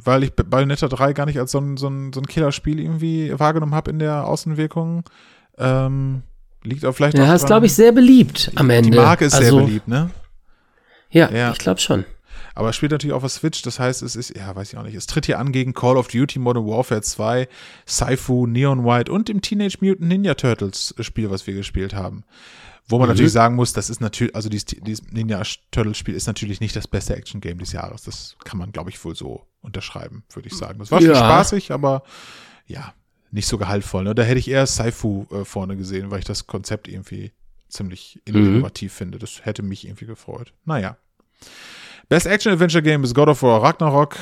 weil ich Bayonetta 3 gar nicht als so ein, so ein, so ein Killerspiel irgendwie wahrgenommen habe in der Außenwirkung. Ähm, liegt auch vielleicht auch Ja, ist, dran- glaube ich, sehr beliebt am Ende. Die Marke ist also, sehr beliebt, ne? Ja, Ja. ich glaube schon. Aber es spielt natürlich auf der Switch, das heißt, es ist, ja, weiß ich auch nicht. Es tritt hier an gegen Call of Duty Modern Warfare 2, Saifu, Neon White und dem Teenage Mutant Ninja Turtles Spiel, was wir gespielt haben. Wo man Mhm. natürlich sagen muss, das ist natürlich, also dieses, dieses Ninja Turtles Spiel ist natürlich nicht das beste Action Game des Jahres. Das kann man, glaube ich, wohl so unterschreiben, würde ich sagen. Das war schon Ja. spaßig, aber ja, nicht so gehaltvoll. Ne? Da hätte ich eher Saifu äh, vorne gesehen, weil ich das Konzept irgendwie ziemlich Mhm. innovativ finde. Das hätte mich irgendwie gefreut. Naja. Best Action Adventure Game ist God of War Ragnarok.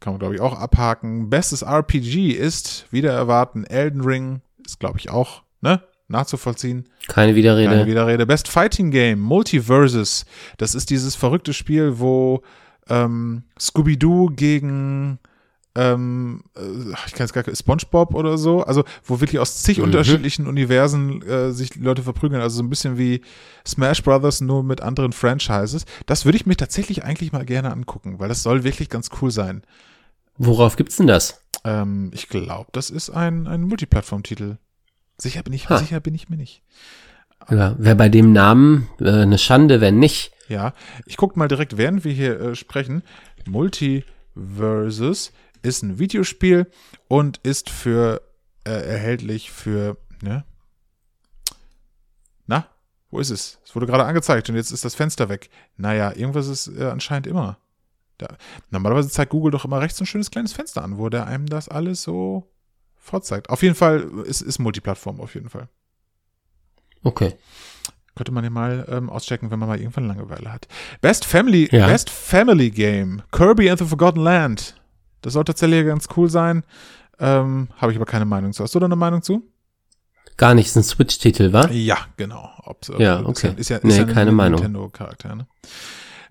Kann man, glaube ich, auch abhaken. Bestes RPG ist, wieder erwarten, Elden Ring. Ist, glaube ich, auch, ne? Nachzuvollziehen. Keine Widerrede. Keine Widerrede. Best Fighting Game, Multiverses. Das ist dieses verrückte Spiel, wo ähm, Scooby-Doo gegen ähm, äh, ich kann es gar nicht, SpongeBob oder so, also wo wirklich aus zig Mhm. unterschiedlichen Universen äh, sich Leute verprügeln, also so ein bisschen wie Smash Brothers nur mit anderen Franchises. Das würde ich mir tatsächlich eigentlich mal gerne angucken, weil das soll wirklich ganz cool sein. Worauf gibt's denn das? Ähm, ich glaube, das ist ein, ein Multiplattform-Titel. Sicher bin ich, Ha. sicher bin ich mir nicht. Ja, Wäre bei dem Namen äh, eine Schande, wenn nicht. Ja, ich gucke mal direkt, während wir hier äh, sprechen. Multiversus ist ein Videospiel und ist für äh, erhältlich für, ne? Na, wo ist es? Es wurde gerade angezeigt und jetzt ist das Fenster weg. Naja, irgendwas ist äh, anscheinend immer. Da, normalerweise zeigt Google doch immer rechts ein schönes kleines Fenster an, wo der einem das alles so vorzeigt. Auf jeden Fall ist, ist Multiplattform, auf jeden Fall. Okay. Könnte man ja mal ähm, auschecken, wenn man mal irgendwann Langeweile hat. Best Family, Ja. Best Family Game. Kirby and the Forgotten Land. Das soll tatsächlich ganz cool sein. Ähm, Habe ich aber keine Meinung zu. Hast du da eine Meinung zu? Gar nicht, ist ein Switch-Titel, wa? Ja, genau. Ob, ob, Ja, ist okay. Ist ja, ist Nee, ja keine ein Meinung. Nintendo-Charakter, ne?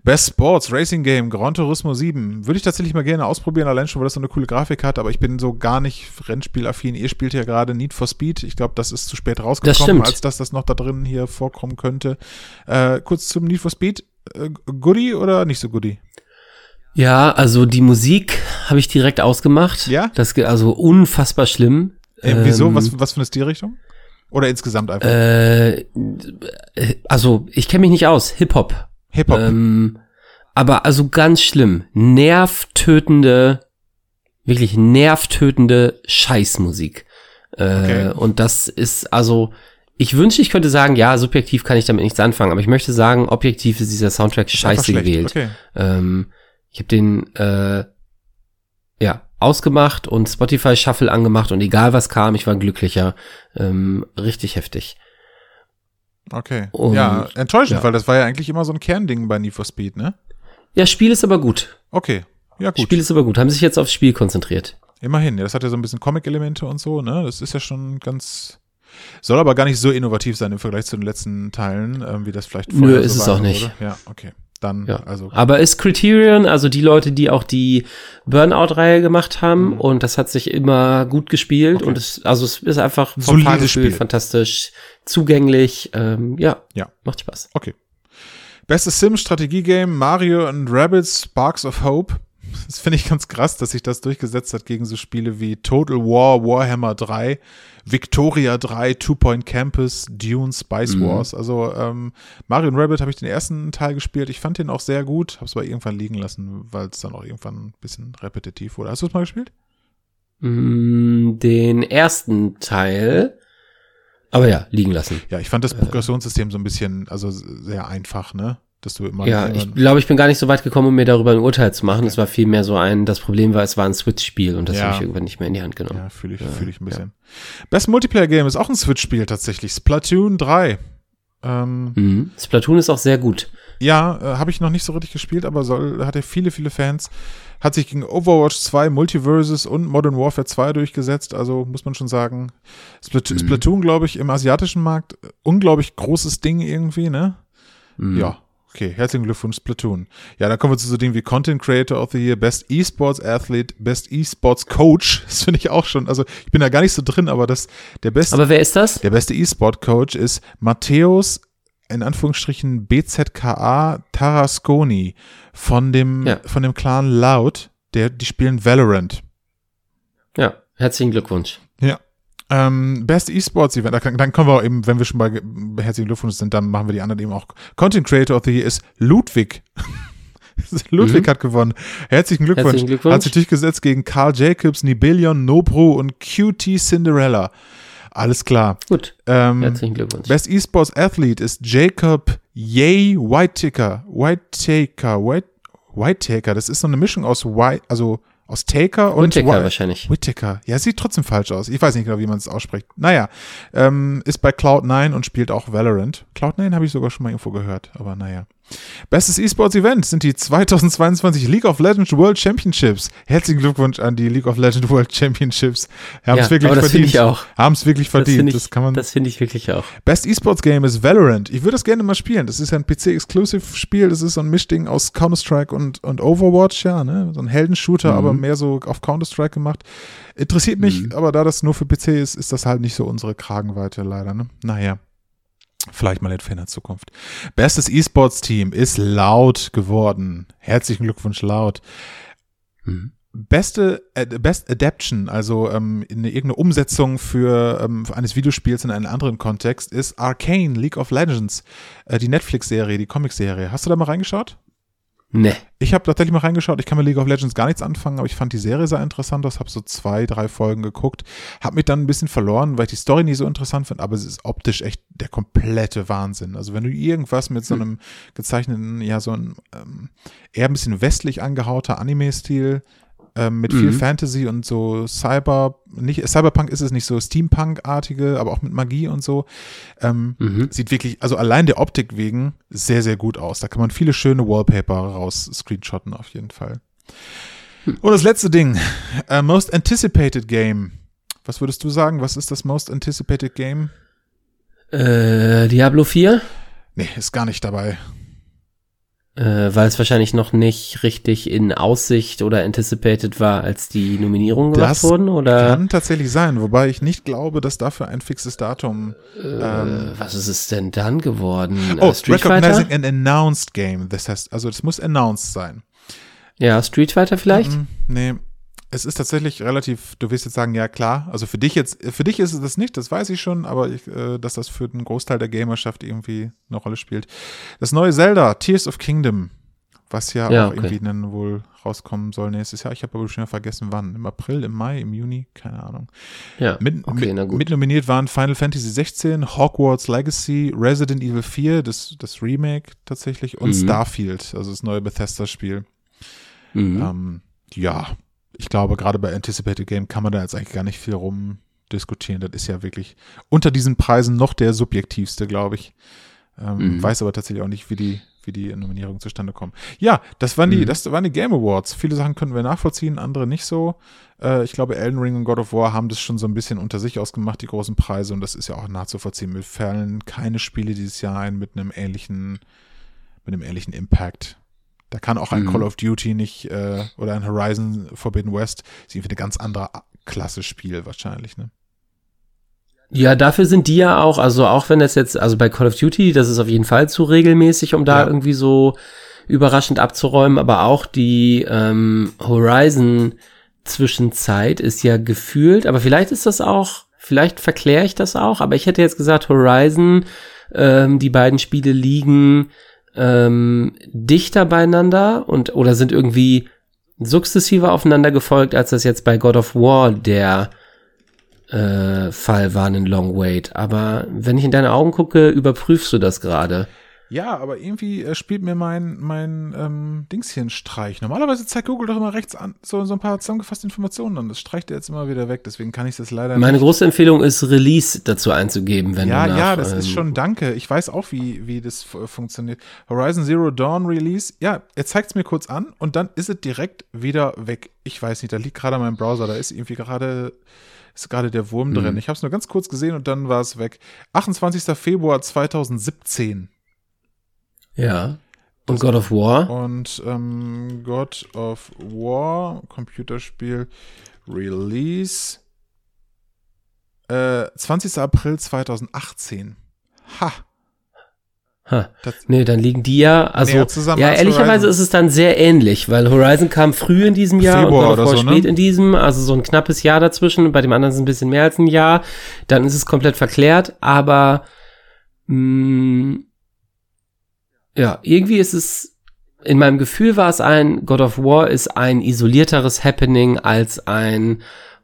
Best Sports Racing Game Gran Turismo 7. Würde ich tatsächlich mal gerne ausprobieren, allein schon, weil das so eine coole Grafik hat, aber ich bin so gar nicht Rennspielaffin. Ihr spielt ja gerade Need for Speed. Ich glaube, das ist zu spät rausgekommen, als dass das noch da drin hier vorkommen könnte. Äh, kurz zum Need for Speed. Äh, Goodie oder nicht so Goodie? Ja, also die Musik habe ich direkt ausgemacht. Ja? Das also unfassbar schlimm. Äh, wieso? Ähm, Was, was für eine Stilrichtung? Oder insgesamt einfach? Äh, äh, also ich kenne mich nicht aus. Hip-Hop. Hip-Hop. Ähm, aber also ganz schlimm. Nervtötende, wirklich nervtötende Scheißmusik. Äh, Okay. Und das ist also, ich wünschte, ich könnte sagen, ja, subjektiv kann ich damit nichts anfangen, aber ich möchte sagen, objektiv ist dieser Soundtrack scheiße gewählt. Okay. Ähm, ich habe den äh, ja ausgemacht und Spotify Shuffle angemacht und egal was kam, ich war glücklicher. Ähm, richtig heftig. Okay. Und- ja, enttäuschend, ja. weil das war ja eigentlich immer so ein Kernding bei Need for Speed, ne? Ja, Spiel ist aber gut. Okay. Ja, gut. Spiel ist aber gut. Haben sich jetzt aufs Spiel konzentriert. Immerhin, ja, das hat ja so ein bisschen Comic-Elemente und so, ne? Das ist ja schon ganz. Soll aber gar nicht so innovativ sein im Vergleich zu den letzten Teilen, ähm, wie das vielleicht Nö, vorher ist so es war, auch nicht. Oder? Ja, okay. Dann, Ja. also. Aber ist Criterion, also die Leute, die auch die Burnout-Reihe gemacht haben, Mhm. und das hat sich immer gut gespielt Okay. und es, also es ist einfach vom Solides Fahrgefühl Spiel. fantastisch, zugänglich, ähm, ja, Ja. macht Spaß. Okay. Bestes Sim-Strategie-Game, Mario and Rabbids Sparks of Hope. Das finde ich ganz krass, dass sich das durchgesetzt hat gegen so Spiele wie Total War, Warhammer 3, Victoria 3, Two Point Campus, Dune, Spice Mhm. Wars. Also ähm, Mario und Rabbit habe ich den ersten Teil gespielt. Ich fand den auch sehr gut, habe es aber irgendwann liegen lassen, weil es dann auch irgendwann ein bisschen repetitiv wurde. Hast du es mal gespielt? Mm, Den ersten Teil, aber ja, liegen lassen. Ja, ich fand das Progressionssystem so ein bisschen, also sehr einfach, ne? Dass du immer. Ja, ich glaube, ich bin gar nicht so weit gekommen, um mir darüber ein Urteil zu machen. Es war vielmehr so ein, das Problem war, es war ein Switch-Spiel und das Ja. habe ich irgendwann nicht mehr in die Hand genommen. ja, fühle ich, fühl ich ein bisschen. Best Multiplayer-Game ist auch ein Switch-Spiel tatsächlich. Splatoon 3. Ähm, Mhm. Splatoon ist auch sehr gut. Ja, äh, habe ich noch nicht so richtig gespielt, aber soll, hat er viele, viele Fans. Hat sich gegen Overwatch 2, Multiverses und Modern Warfare 2 durchgesetzt. Also muss man schon sagen, Splat Mhm. Splatoon, glaube ich, im asiatischen Markt äh, unglaublich großes Ding irgendwie, ne? Mhm. Ja. Okay, herzlichen Glückwunsch, Splatoon. Ja, dann kommen wir zu so Dingen wie Content Creator of the Year, Best Esports Athlete, Best Esports Coach. Das finde ich auch schon. Also ich bin da gar nicht so drin, aber das der beste Aber wer ist das? der beste E-Sport-Coach ist Matthäus, in Anführungsstrichen BZKA Tarasconi von dem, Ja. von dem Clan Loud, der, die spielen Valorant. Ja, herzlichen Glückwunsch. Ja. Ähm, Best E-Sports-Event, da kann- dann kommen wir auch eben, wenn wir schon bei herzlichen Glückwunsch sind, dann machen wir die anderen eben auch. Content Creator of the Year ist Ludwig. Ludwig hat gewonnen. Herzlichen Glückwunsch. Mhm. Herzlichen Glückwunsch. Hat sich durchgesetzt gegen Carl Jacobs, Nibelion, Nobru und QT Cinderella. Alles klar. Gut, Ähm, herzlichen Glückwunsch. Best Esports Athlete ist Jacob Yay Whitaker. Whitaker, White, Whitaker. Das ist so eine Mischung aus White, also aus Taker und Whittaker Whi- wahrscheinlich. Whittaker. Ja, sieht trotzdem falsch aus. Ich weiß nicht genau, wie man es ausspricht. Naja, ähm, ist bei Cloud9 und spielt auch Valorant. Cloud9 habe ich sogar schon mal irgendwo gehört, aber naja. Bestes E-Sports Event sind die 2022 League of Legends World Championships. Herzlichen Glückwunsch an die League of Legends World Championships. Haben es Ja, wirklich das verdient. finde ich auch. Haben es wirklich Das verdient. Das, ich, kann man. das finde ich wirklich auch. Best E-Sports Game ist Valorant. Ich würde das gerne mal spielen. Das ist ja ein PC-Exclusive-Spiel. Das ist so ein Mischding aus Counter-Strike und, und Overwatch, ja, ne? So ein Heldenshooter, Mhm. aber mehr so auf Counter-Strike gemacht. Interessiert mich, aber da das nur für PC ist, ist das halt nicht so unsere Kragenweite leider, ne? Naja. Vielleicht mal in ferner Zukunft. Bestes E-Sports-Team ist laut geworden. Herzlichen Glückwunsch, laut. Mhm. Beste äh, Best Adaption, also ähm, in irgendeine Umsetzung für ähm, eines Videospiels in einen anderen Kontext, ist Arcane League of Legends, äh, die Netflix-Serie, die Comic-Serie. Hast du da mal reingeschaut? Ne. Ich habe tatsächlich mal reingeschaut. Ich kann mit League of Legends gar nichts anfangen, aber ich fand die Serie sehr interessant aus. Habe so zwei, drei Folgen geguckt. Habe mich dann ein bisschen verloren, weil ich die Story nicht so interessant finde, aber es ist optisch echt der komplette Wahnsinn. Also wenn du irgendwas mit so einem gezeichneten, ja so ein ähm, eher ein bisschen westlich angehauter Anime-Stil ähm, mit viel Mhm. Fantasy und so Cyber, nicht Cyberpunk ist es nicht so Steampunk-artige, aber auch mit Magie und so. Ähm, Mhm. Sieht wirklich, also allein der Optik wegen, sehr, sehr gut aus. Da kann man viele schöne Wallpaper raus screenshotten auf jeden Fall. Und das letzte Ding, äh, Most Anticipated Game. Was würdest du sagen? Was ist das Most Anticipated Game? Äh, Diablo 4, Nee, ist gar nicht dabei. Äh, weil es wahrscheinlich noch nicht richtig in Aussicht oder anticipated war, als die Nominierungen gemacht Das wurden, oder Kann tatsächlich sein, wobei ich nicht glaube, dass dafür ein fixes Datum. äh, was ist es denn dann geworden? Oh, äh, Street Recognizing Fighter? an Announced Game. Das heißt, also das muss announced sein. Ja, Street Fighter vielleicht? Mm, Nee, es ist tatsächlich relativ, du wirst jetzt sagen, ja klar, also für dich jetzt, für dich ist es das nicht, das weiß ich schon, aber ich, äh, dass das für den Großteil der Gamerschaft irgendwie eine Rolle spielt. Das neue Zelda, Tears of Kingdom, was ja, Ja, auch okay. irgendwie dann wohl rauskommen soll nächstes Jahr. Ich habe aber schon wieder vergessen, wann. Im April, im Mai, im Juni, keine Ahnung. Ja, Mit, okay, na mit, gut. mit nominiert waren Final Fantasy 16, Hogwarts Legacy, Resident Evil 4, das, das Remake tatsächlich, und Mhm. Starfield, also das neue Bethesda-Spiel. Mhm. Ähm, ja, ich glaube, gerade bei Anticipated Game kann man da jetzt eigentlich gar nicht viel rumdiskutieren. Das ist ja wirklich unter diesen Preisen noch der subjektivste, glaube ich. Ähm, Mhm. Weiß aber tatsächlich auch nicht, wie die, wie die Nominierungen zustande kommen. Ja, das waren die, Mhm. das waren die Game Awards. Viele Sachen können wir nachvollziehen, andere nicht so. Äh, ich glaube, Elden Ring und God of War haben das schon so ein bisschen unter sich ausgemacht, die großen Preise, und das ist ja auch nachzuvollziehen. Mir fallen keine Spiele dieses Jahr ein mit einem ähnlichen, mit einem ähnlichen Impact. Da kann auch ein Mhm. Call of Duty nicht äh, oder ein Horizon Forbidden West ist irgendwie eine ganz andere Klasse Spiel wahrscheinlich, ne? Ja, dafür sind die ja auch, also auch wenn das jetzt, also bei Call of Duty, das ist auf jeden Fall zu regelmäßig, um da Ja. irgendwie so überraschend abzuräumen, aber auch die ähm, Horizon Zwischenzeit ist ja gefühlt, aber vielleicht ist das auch, vielleicht verkläre ich das auch, aber ich hätte jetzt gesagt, Horizon, ähm, die beiden Spiele liegen ähm, dichter beieinander und oder sind irgendwie sukzessiver aufeinander gefolgt, als das jetzt bei God of War der äh, Fall war, einen Long Wait. Aber wenn ich in deine Augen gucke, überprüfst du das gerade. Ja, aber irgendwie äh, spielt mir mein, mein ähm, Dings hier einen Streich. Normalerweise zeigt Google doch immer rechts an, so, so ein paar zusammengefasste Informationen an. Das streicht er jetzt immer wieder weg, deswegen kann ich das leider Meine nicht. große Empfehlung ist, Release dazu einzugeben, wenn Ja, du nach, ja, das ist ähm, schon, danke. Ich weiß auch, wie, wie das fu- funktioniert. Horizon Zero Dawn Release, ja, er zeigt es mir kurz an und dann ist es direkt wieder weg. Ich weiß nicht, da liegt gerade mein Browser, da ist irgendwie gerade ist gerade der Wurm Mhm. drin. Ich habe es nur ganz kurz gesehen und dann war es weg. 28. Februar 2017 Ja. Und God of War. und ähm, God of War Computerspiel Release äh, 20. April 2018. Ha. Ha. Das- Nee, dann liegen die ja, also, zusammen ja, ehrlicherweise Horizon. ist es dann sehr ähnlich, weil Horizon kam früh in diesem Jahr Februar und God of War so, ne? spät in diesem, also so ein knappes Jahr dazwischen, bei dem anderen ist es ein bisschen mehr als ein Jahr, dann ist es komplett verklärt, aber, mh, ja, irgendwie ist es, in meinem Gefühl war es ein, God of War ist ein isolierteres Happening als ein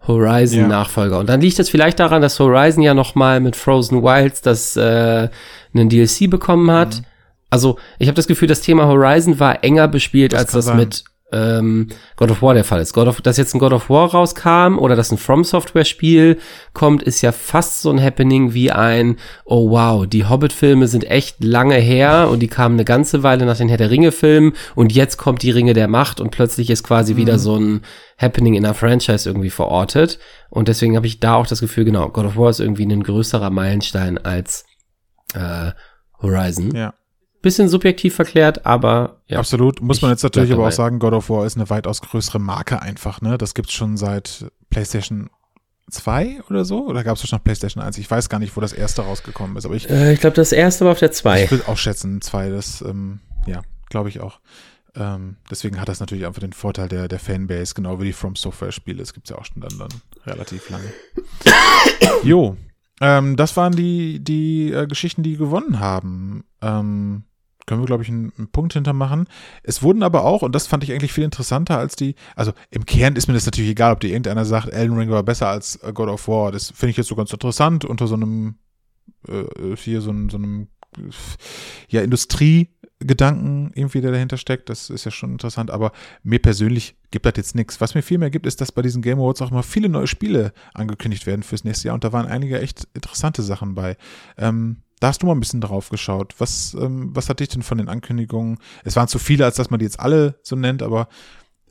Horizon-Nachfolger. Und dann liegt es vielleicht daran, dass Horizon ja noch mal mit Frozen Wilds das äh, einen DLC bekommen hat. Mhm. Also ich habe das Gefühl, das Thema Horizon war enger bespielt, Das als das sein. mit ähm, God of War der Fall ist. God of, dass jetzt ein God of War rauskam oder dass ein From Software Spiel kommt, ist ja fast so ein Happening wie ein Oh wow, die Hobbit Filme sind echt lange her und die kamen eine ganze Weile nach den Herr der Ringe Filmen und jetzt kommt die Ringe der Macht und plötzlich ist quasi wieder so ein Happening in einer Franchise irgendwie verortet und deswegen habe ich da auch das Gefühl, genau, God of War ist irgendwie ein größerer Meilenstein als äh, Horizon. Ja, Bisschen subjektiv verklärt, aber ja. absolut. Muss man jetzt natürlich aber auch sagen, God of War ist eine weitaus größere Marke einfach, ne? Das gibt's schon seit PlayStation 2 oder so? Oder gab's schon noch PlayStation 1? Ich weiß gar nicht, wo das erste rausgekommen ist, aber ich, Äh, ich glaube, das erste war auf der 2. ich will auch schätzen, 2, das, ähm, ja, glaube ich auch. Ähm, deswegen hat das natürlich einfach den Vorteil der, der Fanbase, genau wie die From Software Spiele. Das gibt's ja auch schon dann, dann relativ lange. jo, ähm, das waren die, die äh, Geschichten, die gewonnen haben. Ähm, können wir, glaube ich, einen, einen Punkt hintermachen. Es wurden aber auch, und das fand ich eigentlich viel interessanter als die, also im Kern ist mir das natürlich egal, ob dir irgendeiner sagt, Elden Ring war besser als äh, God of War. Das finde ich jetzt so ganz interessant unter so einem, äh, hier so, einem- so einem, äh, ja, Industriegedanken irgendwie, der dahinter steckt. Das ist ja schon interessant, aber mir persönlich gibt das jetzt nichts. Was mir viel mehr gibt, ist, dass bei diesen Game Awards auch immer viele neue Spiele angekündigt werden fürs nächste Jahr und da waren einige echt interessante Sachen bei. Ähm, da hast du mal ein bisschen drauf geschaut. Was, ähm, was hat dich denn von den Ankündigungen? Es waren zu viele, als dass man die jetzt alle so nennt, aber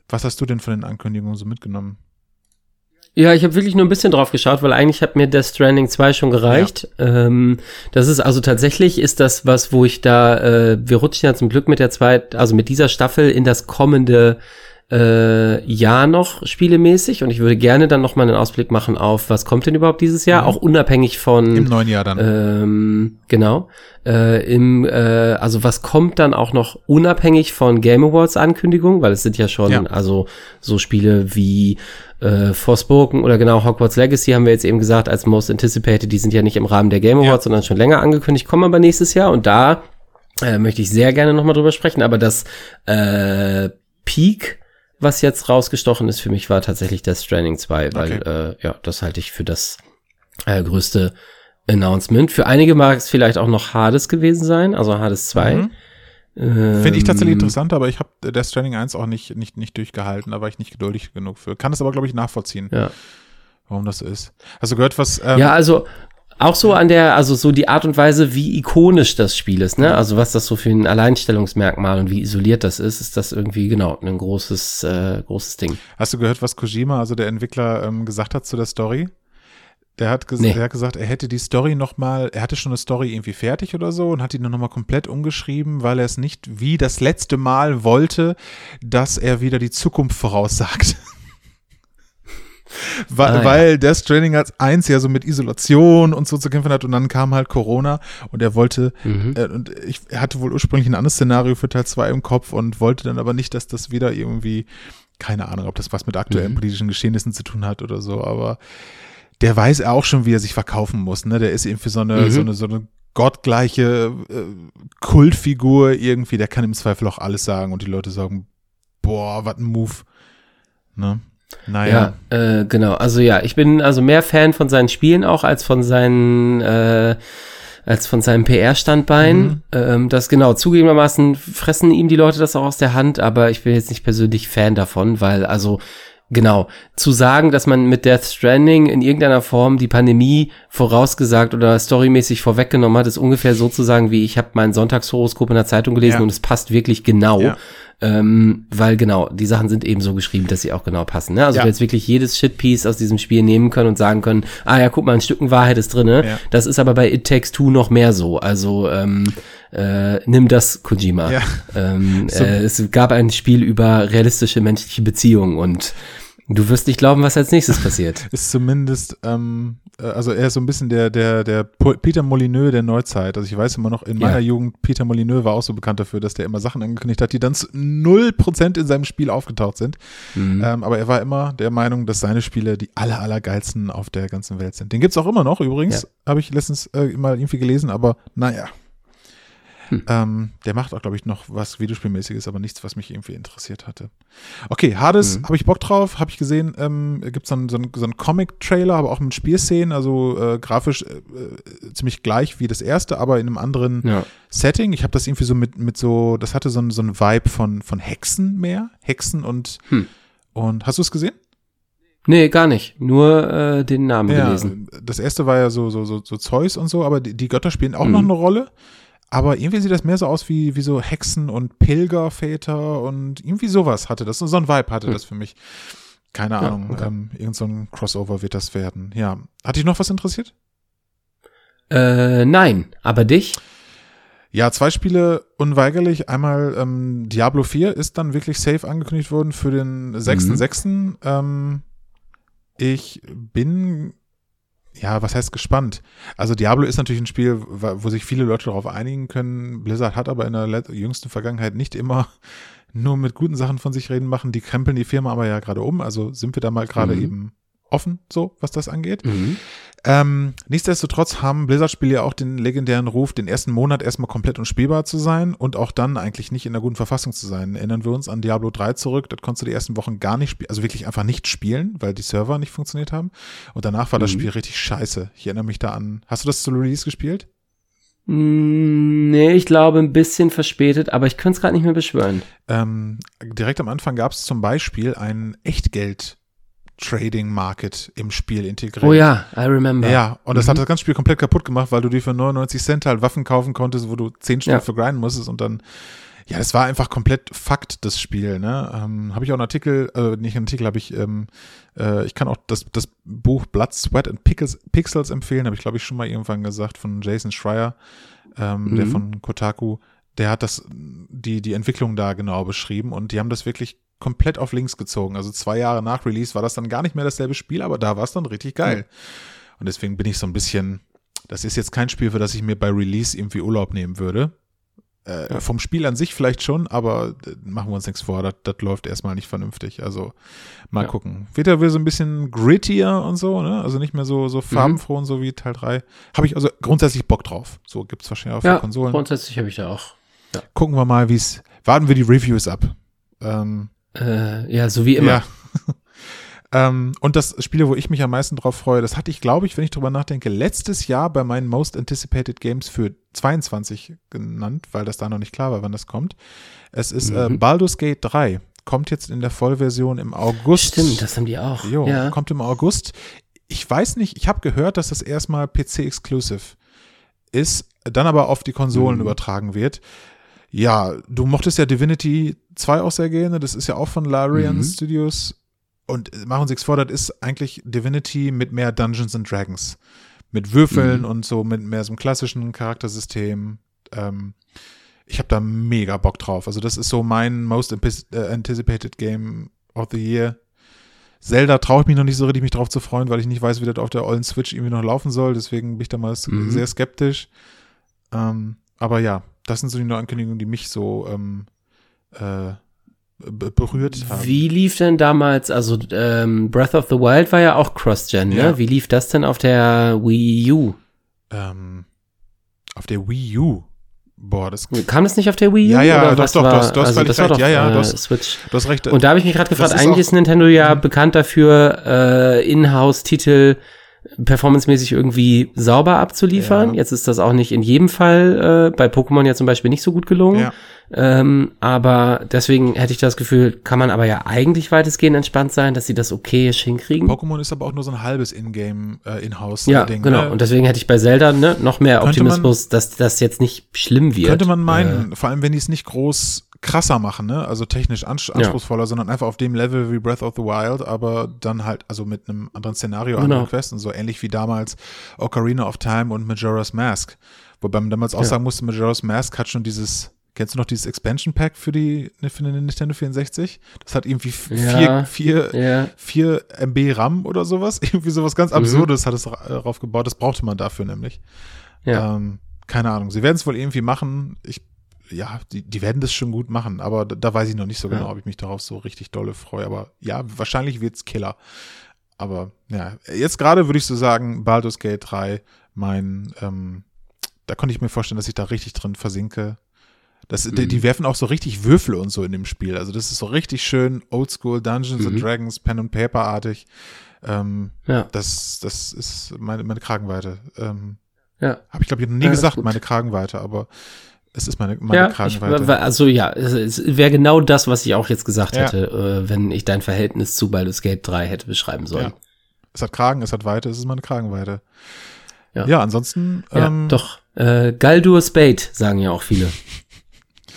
was hast du denn von den Ankündigungen so mitgenommen? Ja, ich habe wirklich nur ein bisschen drauf geschaut, weil eigentlich hat mir Death Stranding 2 schon gereicht. Ähm, das ist also tatsächlich ist das was, wo ich da, äh, wir rutschen ja zum Glück mit der zweiten, also mit dieser Staffel in das kommende äh, Jahr noch spielemäßig und ich würde gerne dann noch mal einen Ausblick machen auf, was kommt denn überhaupt dieses Jahr, Mhm. auch unabhängig von Im neuen Jahr dann. ähm, genau. Äh, im, äh, also was kommt dann auch noch unabhängig von Game Awards Ankündigungen, weil es sind ja schon, Ja. also so Spiele wie äh, Forspoken oder genau Hogwarts Legacy haben wir jetzt eben gesagt als Most Anticipated, die sind ja nicht im Rahmen der Game Awards, Ja. sondern schon länger angekündigt, kommen aber nächstes Jahr und da äh, möchte ich sehr gerne nochmal drüber sprechen, aber das äh, Peak was jetzt rausgestochen ist für mich, war tatsächlich Death Stranding 2, weil äh, ja, das halte ich für das äh, größte Announcement. Für einige mag es vielleicht auch noch Hades gewesen sein, also Hades 2. Mhm. Ähm, Finde ich tatsächlich interessant, aber ich habe Death Stranding 1 auch nicht, nicht, nicht durchgehalten, da war ich nicht geduldig genug für. Kann es aber, glaube ich, nachvollziehen, Ja. warum das ist. Hast du gehört, was. Ähm, ja, also auch so an der, also so die Art und Weise, wie ikonisch das Spiel ist, ne? Also was das so für ein Alleinstellungsmerkmal und wie isoliert das ist, ist das irgendwie genau ein großes, äh, großes Ding. Hast du gehört, was Kojima, also der Entwickler, ähm, gesagt hat zu der Story? Der hat, Nee. der hat gesagt, er hätte die Story noch mal, er hatte schon eine Story irgendwie fertig oder so und hat die nur noch mal komplett umgeschrieben, weil er es nicht wie das letzte Mal wollte, dass er wieder die Zukunft voraussagt. weil, Ah, ja. weil Death Stranding als eins ja so mit Isolation und so zu kämpfen hat und dann kam halt Corona und er wollte Mhm. äh, und ich hatte wohl ursprünglich ein anderes Szenario für Teil 2 im Kopf und wollte dann aber nicht, dass das wieder irgendwie, keine Ahnung, ob das was mit aktuellen Mhm. politischen Geschehnissen zu tun hat oder so, aber der weiß auch schon, wie er sich verkaufen muss, ne? Der ist eben für so eine, Mhm. so eine, so eine gottgleiche äh, Kultfigur irgendwie, der kann im Zweifel auch alles sagen und die Leute sagen, boah, was ein Move. Ne? Naja. Ja, äh, genau. Also ja, ich bin also mehr Fan von seinen Spielen auch als von seinen äh, als von seinem PR-Standbein. Mhm. Ähm, das genau, zugegebenermaßen fressen ihm die Leute das auch aus der Hand, aber ich bin jetzt nicht persönlich Fan davon, weil also Genau. Zu sagen, dass man mit Death Stranding in irgendeiner Form die Pandemie vorausgesagt oder storymäßig vorweggenommen hat, ist ungefähr so zu sagen, wie ich habe mein Sonntagshoroskop in der Zeitung gelesen Ja. und es passt wirklich genau. Ja. Ähm, weil genau, die Sachen sind eben so geschrieben, dass sie auch genau passen. Ne? Also Ja. du jetzt wirklich jedes Shitpiece aus diesem Spiel nehmen können und sagen können, ah ja, guck mal, ein Stücken Wahrheit ist drinne. Ja. Das ist aber bei It Takes Two noch mehr so. Also ähm, äh, nimm das, Kojima. Ja. Ähm, So- äh, es gab ein Spiel über realistische menschliche Beziehungen und du wirst nicht glauben, was als nächstes passiert. ist zumindest, ähm, äh, also er ist so ein bisschen der, der, der Peter Molyneux der Neuzeit. Also ich weiß immer noch, in Ja. meiner Jugend, Peter Molyneux war auch so bekannt dafür, dass der immer Sachen angekündigt hat, die dann zu 0% in seinem Spiel aufgetaucht sind. Mhm. Ähm, aber er war immer der Meinung, dass seine Spiele die aller, allergeilsten auf der ganzen Welt sind. Den gibt's auch immer noch übrigens, Ja. habe ich letztens äh, mal irgendwie gelesen, aber naja. Hm. Ähm, der macht auch, glaube ich, noch was Videospielmäßiges, aber nichts, was mich irgendwie interessiert hatte. Okay, Hades, Mhm. habe ich Bock drauf, habe ich gesehen, ähm, gibt so einen so einen- so einen Comic-Trailer, aber auch mit Spielszenen, also äh, grafisch äh, äh, ziemlich gleich wie das erste, aber in einem anderen Ja. Setting. Ich habe das irgendwie so mit, mit so, das hatte so, einen- so einen Vibe von, von Hexen mehr, Hexen und, Hm. und hast du es gesehen? Nee, gar nicht. Nur äh, den Namen gelesen. das erste war ja so, so, so, so Zeus und so, aber die, die Götter spielen auch Mhm. noch eine Rolle. Aber irgendwie sieht das mehr so aus wie, wie so Hexen und Pilgerväter und irgendwie sowas hatte das. So ein Vibe hatte Mhm. das für mich. Keine Ja, Ahnung, okay. ähm, irgend so ein Crossover wird das werden. Ja. Hat dich noch was interessiert? Äh, nein, aber dich? Ja, zwei Spiele unweigerlich. Einmal ähm, Diablo 4 ist dann wirklich safe angekündigt worden für den 6.6. Ähm, ich bin, ja, was heißt gespannt? Also Diablo ist natürlich ein Spiel, wo sich viele Leute darauf einigen können. Blizzard hat aber in der jüngsten Vergangenheit nicht immer nur mit guten Sachen von sich reden machen. Die krempeln die Firma aber ja gerade um. Also sind wir da mal gerade Mhm. eben offen, so was das angeht. Mhm. Ähm, nichtsdestotrotz haben Blizzard-Spiele ja auch den legendären Ruf, den ersten Monat erstmal komplett unspielbar zu sein und auch dann eigentlich nicht in einer guten Verfassung zu sein. Erinnern wir uns an Diablo 3 zurück, das konntest du die ersten Wochen gar nicht spielen, also wirklich einfach nicht spielen, weil die Server nicht funktioniert haben. Und danach war das Mhm. Spiel richtig scheiße. Ich erinnere mich da an. Hast du das zu Release gespielt? Mm, Nee, ich glaube ein bisschen verspätet, aber ich könnte es gerade nicht mehr beschwören. Ähm, direkt am Anfang gab es zum Beispiel einen Echtgeld Trading Market im Spiel integriert. Oh ja, I remember. Ja, und das Mhm. hat das ganze Spiel komplett kaputt gemacht, weil du dir für 99 Cent halt Waffen kaufen konntest, wo du 10 Stück Ja. für grinden musstest und dann, ja, das war einfach komplett Fakt, das Spiel, ne? Ähm, habe ich auch einen Artikel, äh, nicht einen Artikel, habe ich, ähm, äh, ich kann auch das, das Buch Blood, Sweat and Pickles, Pixels empfehlen, habe ich glaube ich schon mal irgendwann gesagt, von Jason Schreier, ähm, der Mhm. von Kotaku, der hat das, die, die Entwicklung da genau beschrieben und die haben das wirklich komplett auf links gezogen. Also zwei Jahre nach Release war das dann gar nicht mehr dasselbe Spiel, aber da war es dann richtig geil. Und deswegen bin ich so ein bisschen, das ist jetzt kein Spiel, für das ich mir bei Release irgendwie Urlaub nehmen würde. Äh, Vom Spiel an sich vielleicht schon, aber äh, machen wir uns nichts vor, das, das läuft erstmal nicht vernünftig. Also mal Ja. gucken. Wird er wieder so ein bisschen grittier und so, ne? Also nicht mehr so, Mhm. so farbenfroh und so wie Teil 3. Habe ich also grundsätzlich Bock drauf. So gibt's wahrscheinlich auch für Ja, Konsolen. grundsätzlich habe ich da auch. Gucken wir mal, wie es. Warten wir die Reviews ab. Ähm, Äh, ja, so wie immer. ja. ähm, und das Spiel, wo ich mich am meisten drauf freue, das hatte ich, glaube ich, wenn ich drüber nachdenke, letztes Jahr bei meinen Most Anticipated Games für 22 genannt, weil das da noch nicht klar war, wann das kommt. Es ist äh, Mhm. Baldur's Gate 3. Kommt jetzt in der Vollversion im August. Stimmt, das haben die auch. Jo, ja. kommt im August. Ich weiß nicht, ich habe gehört, dass das erstmal PC-exclusive ist, dann aber auf die Konsolen Mhm. übertragen wird. Ja, du mochtest ja Divinity 2 auch sehr gerne, das ist ja auch von Larian Mhm. Studios. Und machen Sie nichts vor, das ist eigentlich Divinity mit mehr Dungeons and Dragons. Mit Würfeln Mhm. und so, mit mehr so einem klassischen Charaktersystem. Ähm, ich habe da mega Bock drauf. Also das ist so mein most äh, anticipated Game of the Year. Zelda traue ich mich noch nicht so richtig, mich drauf zu freuen, weil ich nicht weiß, wie das auf der ollen Switch irgendwie noch laufen soll. Deswegen bin ich da mal Mhm. sehr skeptisch. Ähm, aber ja, das sind so die Neuankündigungen, die mich so ähm, äh, be- berührt haben. Wie lief denn damals, also ähm, Breath of the Wild war ja auch Cross-Gen, ne? Ja. Wie lief das denn auf der Wii U? Ähm, auf der Wii U. Boah, das. Kam das nicht auf der Wii U? Ja, ja, doch, doch, war, du hast- du hast also das war doch Ja, ja, äh, du hast- Switch. Du hast recht. Und da habe ich mich gerade gefragt, ist eigentlich ist Nintendo ja Mhm. bekannt dafür, äh, Inhouse-Titel performancemäßig irgendwie sauber abzuliefern. Ja. Jetzt ist das auch nicht in jedem Fall äh, bei Pokémon ja zum Beispiel nicht so gut gelungen. Ja. Ähm, aber deswegen hätte ich das Gefühl, kann man aber ja eigentlich weitestgehend entspannt sein, dass sie das okayisch hinkriegen. Pokémon ist aber auch nur so ein halbes Ingame, äh, Inhouse ja, Ding. genau. Ne? Und deswegen hätte ich bei Zelda ne, noch mehr Könnte man- Optimismus, dass das jetzt nicht schlimm wird. Könnte man meinen, Äh, vor allem wenn die es nicht groß krasser machen, ne? Also technisch ans anspruchsvoller, sondern einfach auf dem Level wie Breath of the Wild, aber dann halt, also mit einem anderen Szenario, Genau. anderen Quests und so ähnlich wie damals Ocarina of Time und Majora's Mask. Wobei man damals auch Ja. sagen musste, Majora's Mask hat schon dieses, kennst du noch dieses Expansion Pack für die, ne, für den Nintendo 64? Das hat irgendwie Ja. vier, vier, ja, 4 MB RAM oder sowas. Irgendwie sowas ganz Absurdes hat es ra- darauf gebaut. Das brauchte man dafür nämlich. ja. Ähm, keine Ahnung. Sie werden es wohl irgendwie machen. Ich, ja, die, die werden das schon gut machen, aber da, da weiß ich noch nicht so Ja. genau, ob ich mich darauf so richtig dolle freue. Aber ja, wahrscheinlich wird's Killer. Aber ja, jetzt gerade würde ich so sagen, Baldur's Gate 3, mein, ähm, da konnte ich mir vorstellen, dass ich da richtig drin versinke. Das, die, Mhm. die werfen auch so richtig Würfel und so in dem Spiel. Also das ist so richtig schön Oldschool Dungeons Mhm. and Dragons, Pen and Paper artig. Ähm, ja, das, das ist meine, meine Kragenweite. Ähm, ja. habe ich, glaube ich, noch nie Ja, gesagt, meine Kragenweite, aber es ist meine, meine Ja, ich, Kragenweite. wa- also ja, es, es wäre genau das, was ich auch jetzt gesagt Ja. hätte, äh, wenn ich dein Verhältnis zu Baldur's Gate 3 hätte beschreiben sollen. ja. Es hat Kragen, es hat Weite, es ist meine Kragenweite. Ja. Ja, ansonsten, Ja, ähm, doch. Äh, Galdur Spade, sagen ja auch viele.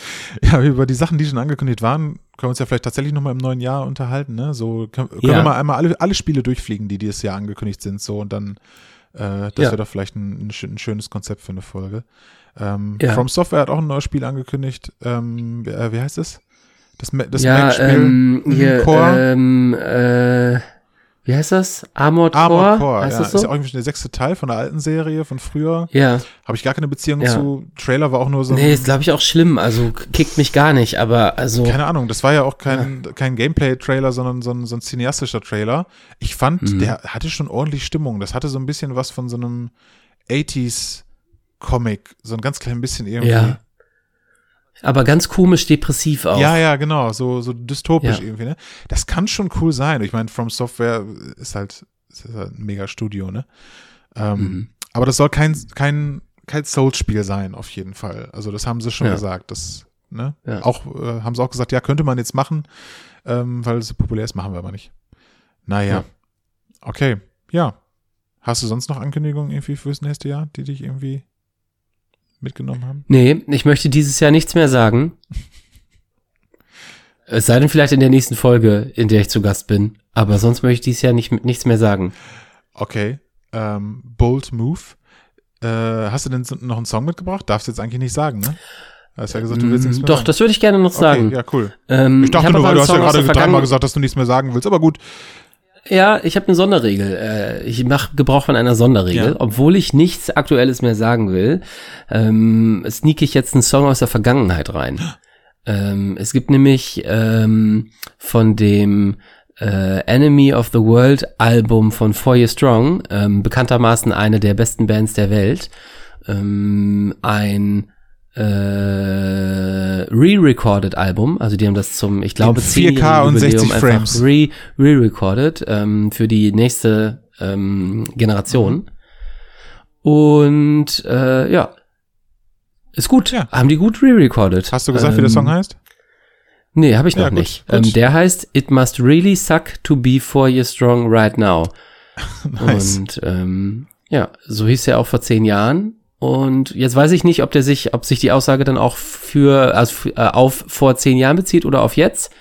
ja, über die Sachen, die schon angekündigt waren, können wir uns ja vielleicht tatsächlich nochmal im neuen Jahr unterhalten, ne? So können, können Ja. wir mal einmal alle, alle Spiele durchfliegen, die dieses Jahr angekündigt sind, so und dann, äh, das Ja. wäre doch vielleicht ein, ein, schön- ein schönes Konzept für eine Folge. Ähm, Ja. From Software hat auch ein neues Spiel angekündigt. Ähm, wie, äh, heißt es? Das, das ja, Mac-Spiel ähm, hier, Core. ähm, äh, wie heißt das? Armored, Armored Core? Core, heißt ja. das Ist ja so? auch irgendwie der sechste Teil von der alten Serie von früher. Ja, Habe ich gar keine Beziehung Ja. zu. Trailer war auch nur so. nee, ist glaube ich auch schlimm, also kickt mich gar nicht, aber also, keine Ahnung, das war ja auch kein, kein Gameplay-Trailer, sondern so ein, so ein cineastischer Trailer. Ich fand, Mhm. der hatte schon ordentlich Stimmung. Das hatte so ein bisschen was von so einem 80s-Comic. So ein ganz klein bisschen irgendwie. ja. Aber ganz komisch depressiv auch. Ja, ja, genau, so, so dystopisch Ja. irgendwie, ne? Das kann schon cool sein. Ich meine, From Software ist halt, ist halt ein mega Studio, ne? Ähm, Mhm. Aber das soll kein, kein, kein Souls-Spiel sein, auf jeden Fall. Also, das haben sie schon Ja. gesagt. Das, ne? Ja. Auch, äh, haben sie auch gesagt, ja, könnte man jetzt machen, ähm, weil es so populär ist, machen wir aber nicht. Naja. Ja. Okay, ja. Hast du sonst noch Ankündigungen irgendwie fürs nächste Jahr, die dich irgendwie mitgenommen haben? Nee, ich möchte dieses Jahr nichts mehr sagen. Es sei denn vielleicht in der nächsten Folge, in der ich zu Gast bin. Aber sonst möchte ich dieses Jahr nicht, nichts mehr sagen. Okay, ähm, Bold Move. Äh, hast du denn noch einen Song mitgebracht? Darfst du jetzt eigentlich nicht sagen, ne? Du hast ja gesagt, du willst nichts mehr Mm, Doch, sagen. das würde ich gerne noch sagen. Okay, ja, cool. Ähm, Ich dachte hab nur, weil du hast ja Song gerade dreimal gesagt, dass du nichts mehr sagen willst, aber gut. Ja, ich habe eine Sonderregel. Äh, ich mache Gebrauch von einer Sonderregel, Ja. obwohl ich nichts Aktuelles mehr sagen will. Ähm, sneak ich jetzt einen Song aus der Vergangenheit rein. Ähm, es gibt nämlich ähm, von dem äh, Enemy of the World Album von Four Year Strong, ähm, bekanntermaßen eine der besten Bands der Welt, ähm, ein äh, re-recorded Album, also die haben das zum, ich glaube, In 4K 10-jährigen und 60 Jubiläum einfach Frames. re- re-recorded ähm, für die nächste ähm, Generation. Und äh, ja, ist gut. Ja. Haben die gut re-recorded. Hast du gesagt, wie der Song Ähm, heißt? Nee, habe ich noch Ja, gut, nicht. gut. Ähm, der heißt It Must Really Suck to Be Four Years Strong Right Now. Nice. Und ähm, ja, so hieß er auch vor zehn Jahren. Und jetzt weiß ich nicht, ob der sich, ob sich die Aussage dann auch für, also äh, auf vor zehn Jahren bezieht oder auf jetzt.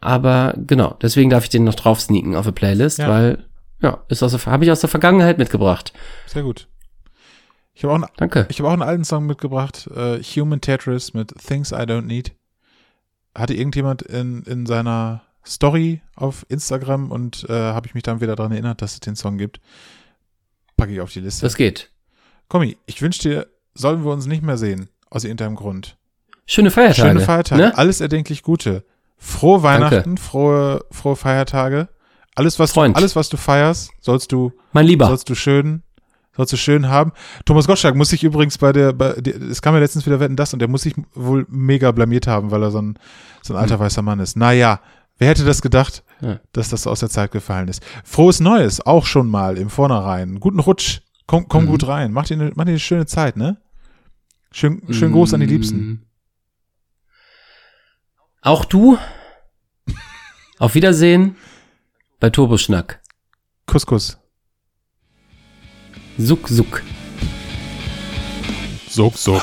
Aber genau, deswegen darf ich den noch drauf sneaken auf der Playlist, Ja. weil ja, ist aus habe ich aus der Vergangenheit mitgebracht. Sehr gut. Ich habe auch, einen- Danke. ich hab auch einen alten Song mitgebracht, äh, Human Tetris mit Things I Don't Need. Hatte irgendjemand in, in seiner Story auf Instagram und äh, habe ich mich dann wieder daran erinnert, dass es den Song gibt. Packe ich auf die Liste. Das geht. Kommi, ich wünsche dir, sollen wir uns nicht mehr sehen, aus irgendeinem Grund. Schöne Feiertage. Schöne Feiertage, Ne? alles erdenklich Gute. Frohe Weihnachten, frohe, frohe Feiertage. Alles was, du, alles, was du feierst, sollst du, Mein Lieber. sollst du schön, sollst du schön haben. Thomas Gottschalk muss sich übrigens bei der, bei, der- es kam ja letztens wieder Wetten das und der muss sich wohl mega blamiert haben, weil er so ein, so ein Hm. alter weißer Mann ist. Naja, wer hätte das gedacht? Ja. dass das aus der Zeit gefallen ist. Frohes Neues, auch schon mal im Vornherein. Guten Rutsch. Komm, komm Mhm. gut rein. Mach dir, eine, mach dir eine schöne Zeit, ne? Schön, schön Gruß an die Liebsten. Mm. Auch du? Auf Wiedersehen bei Turboschnack. Kuss, Kuss. Suck, suck. Suck, suck.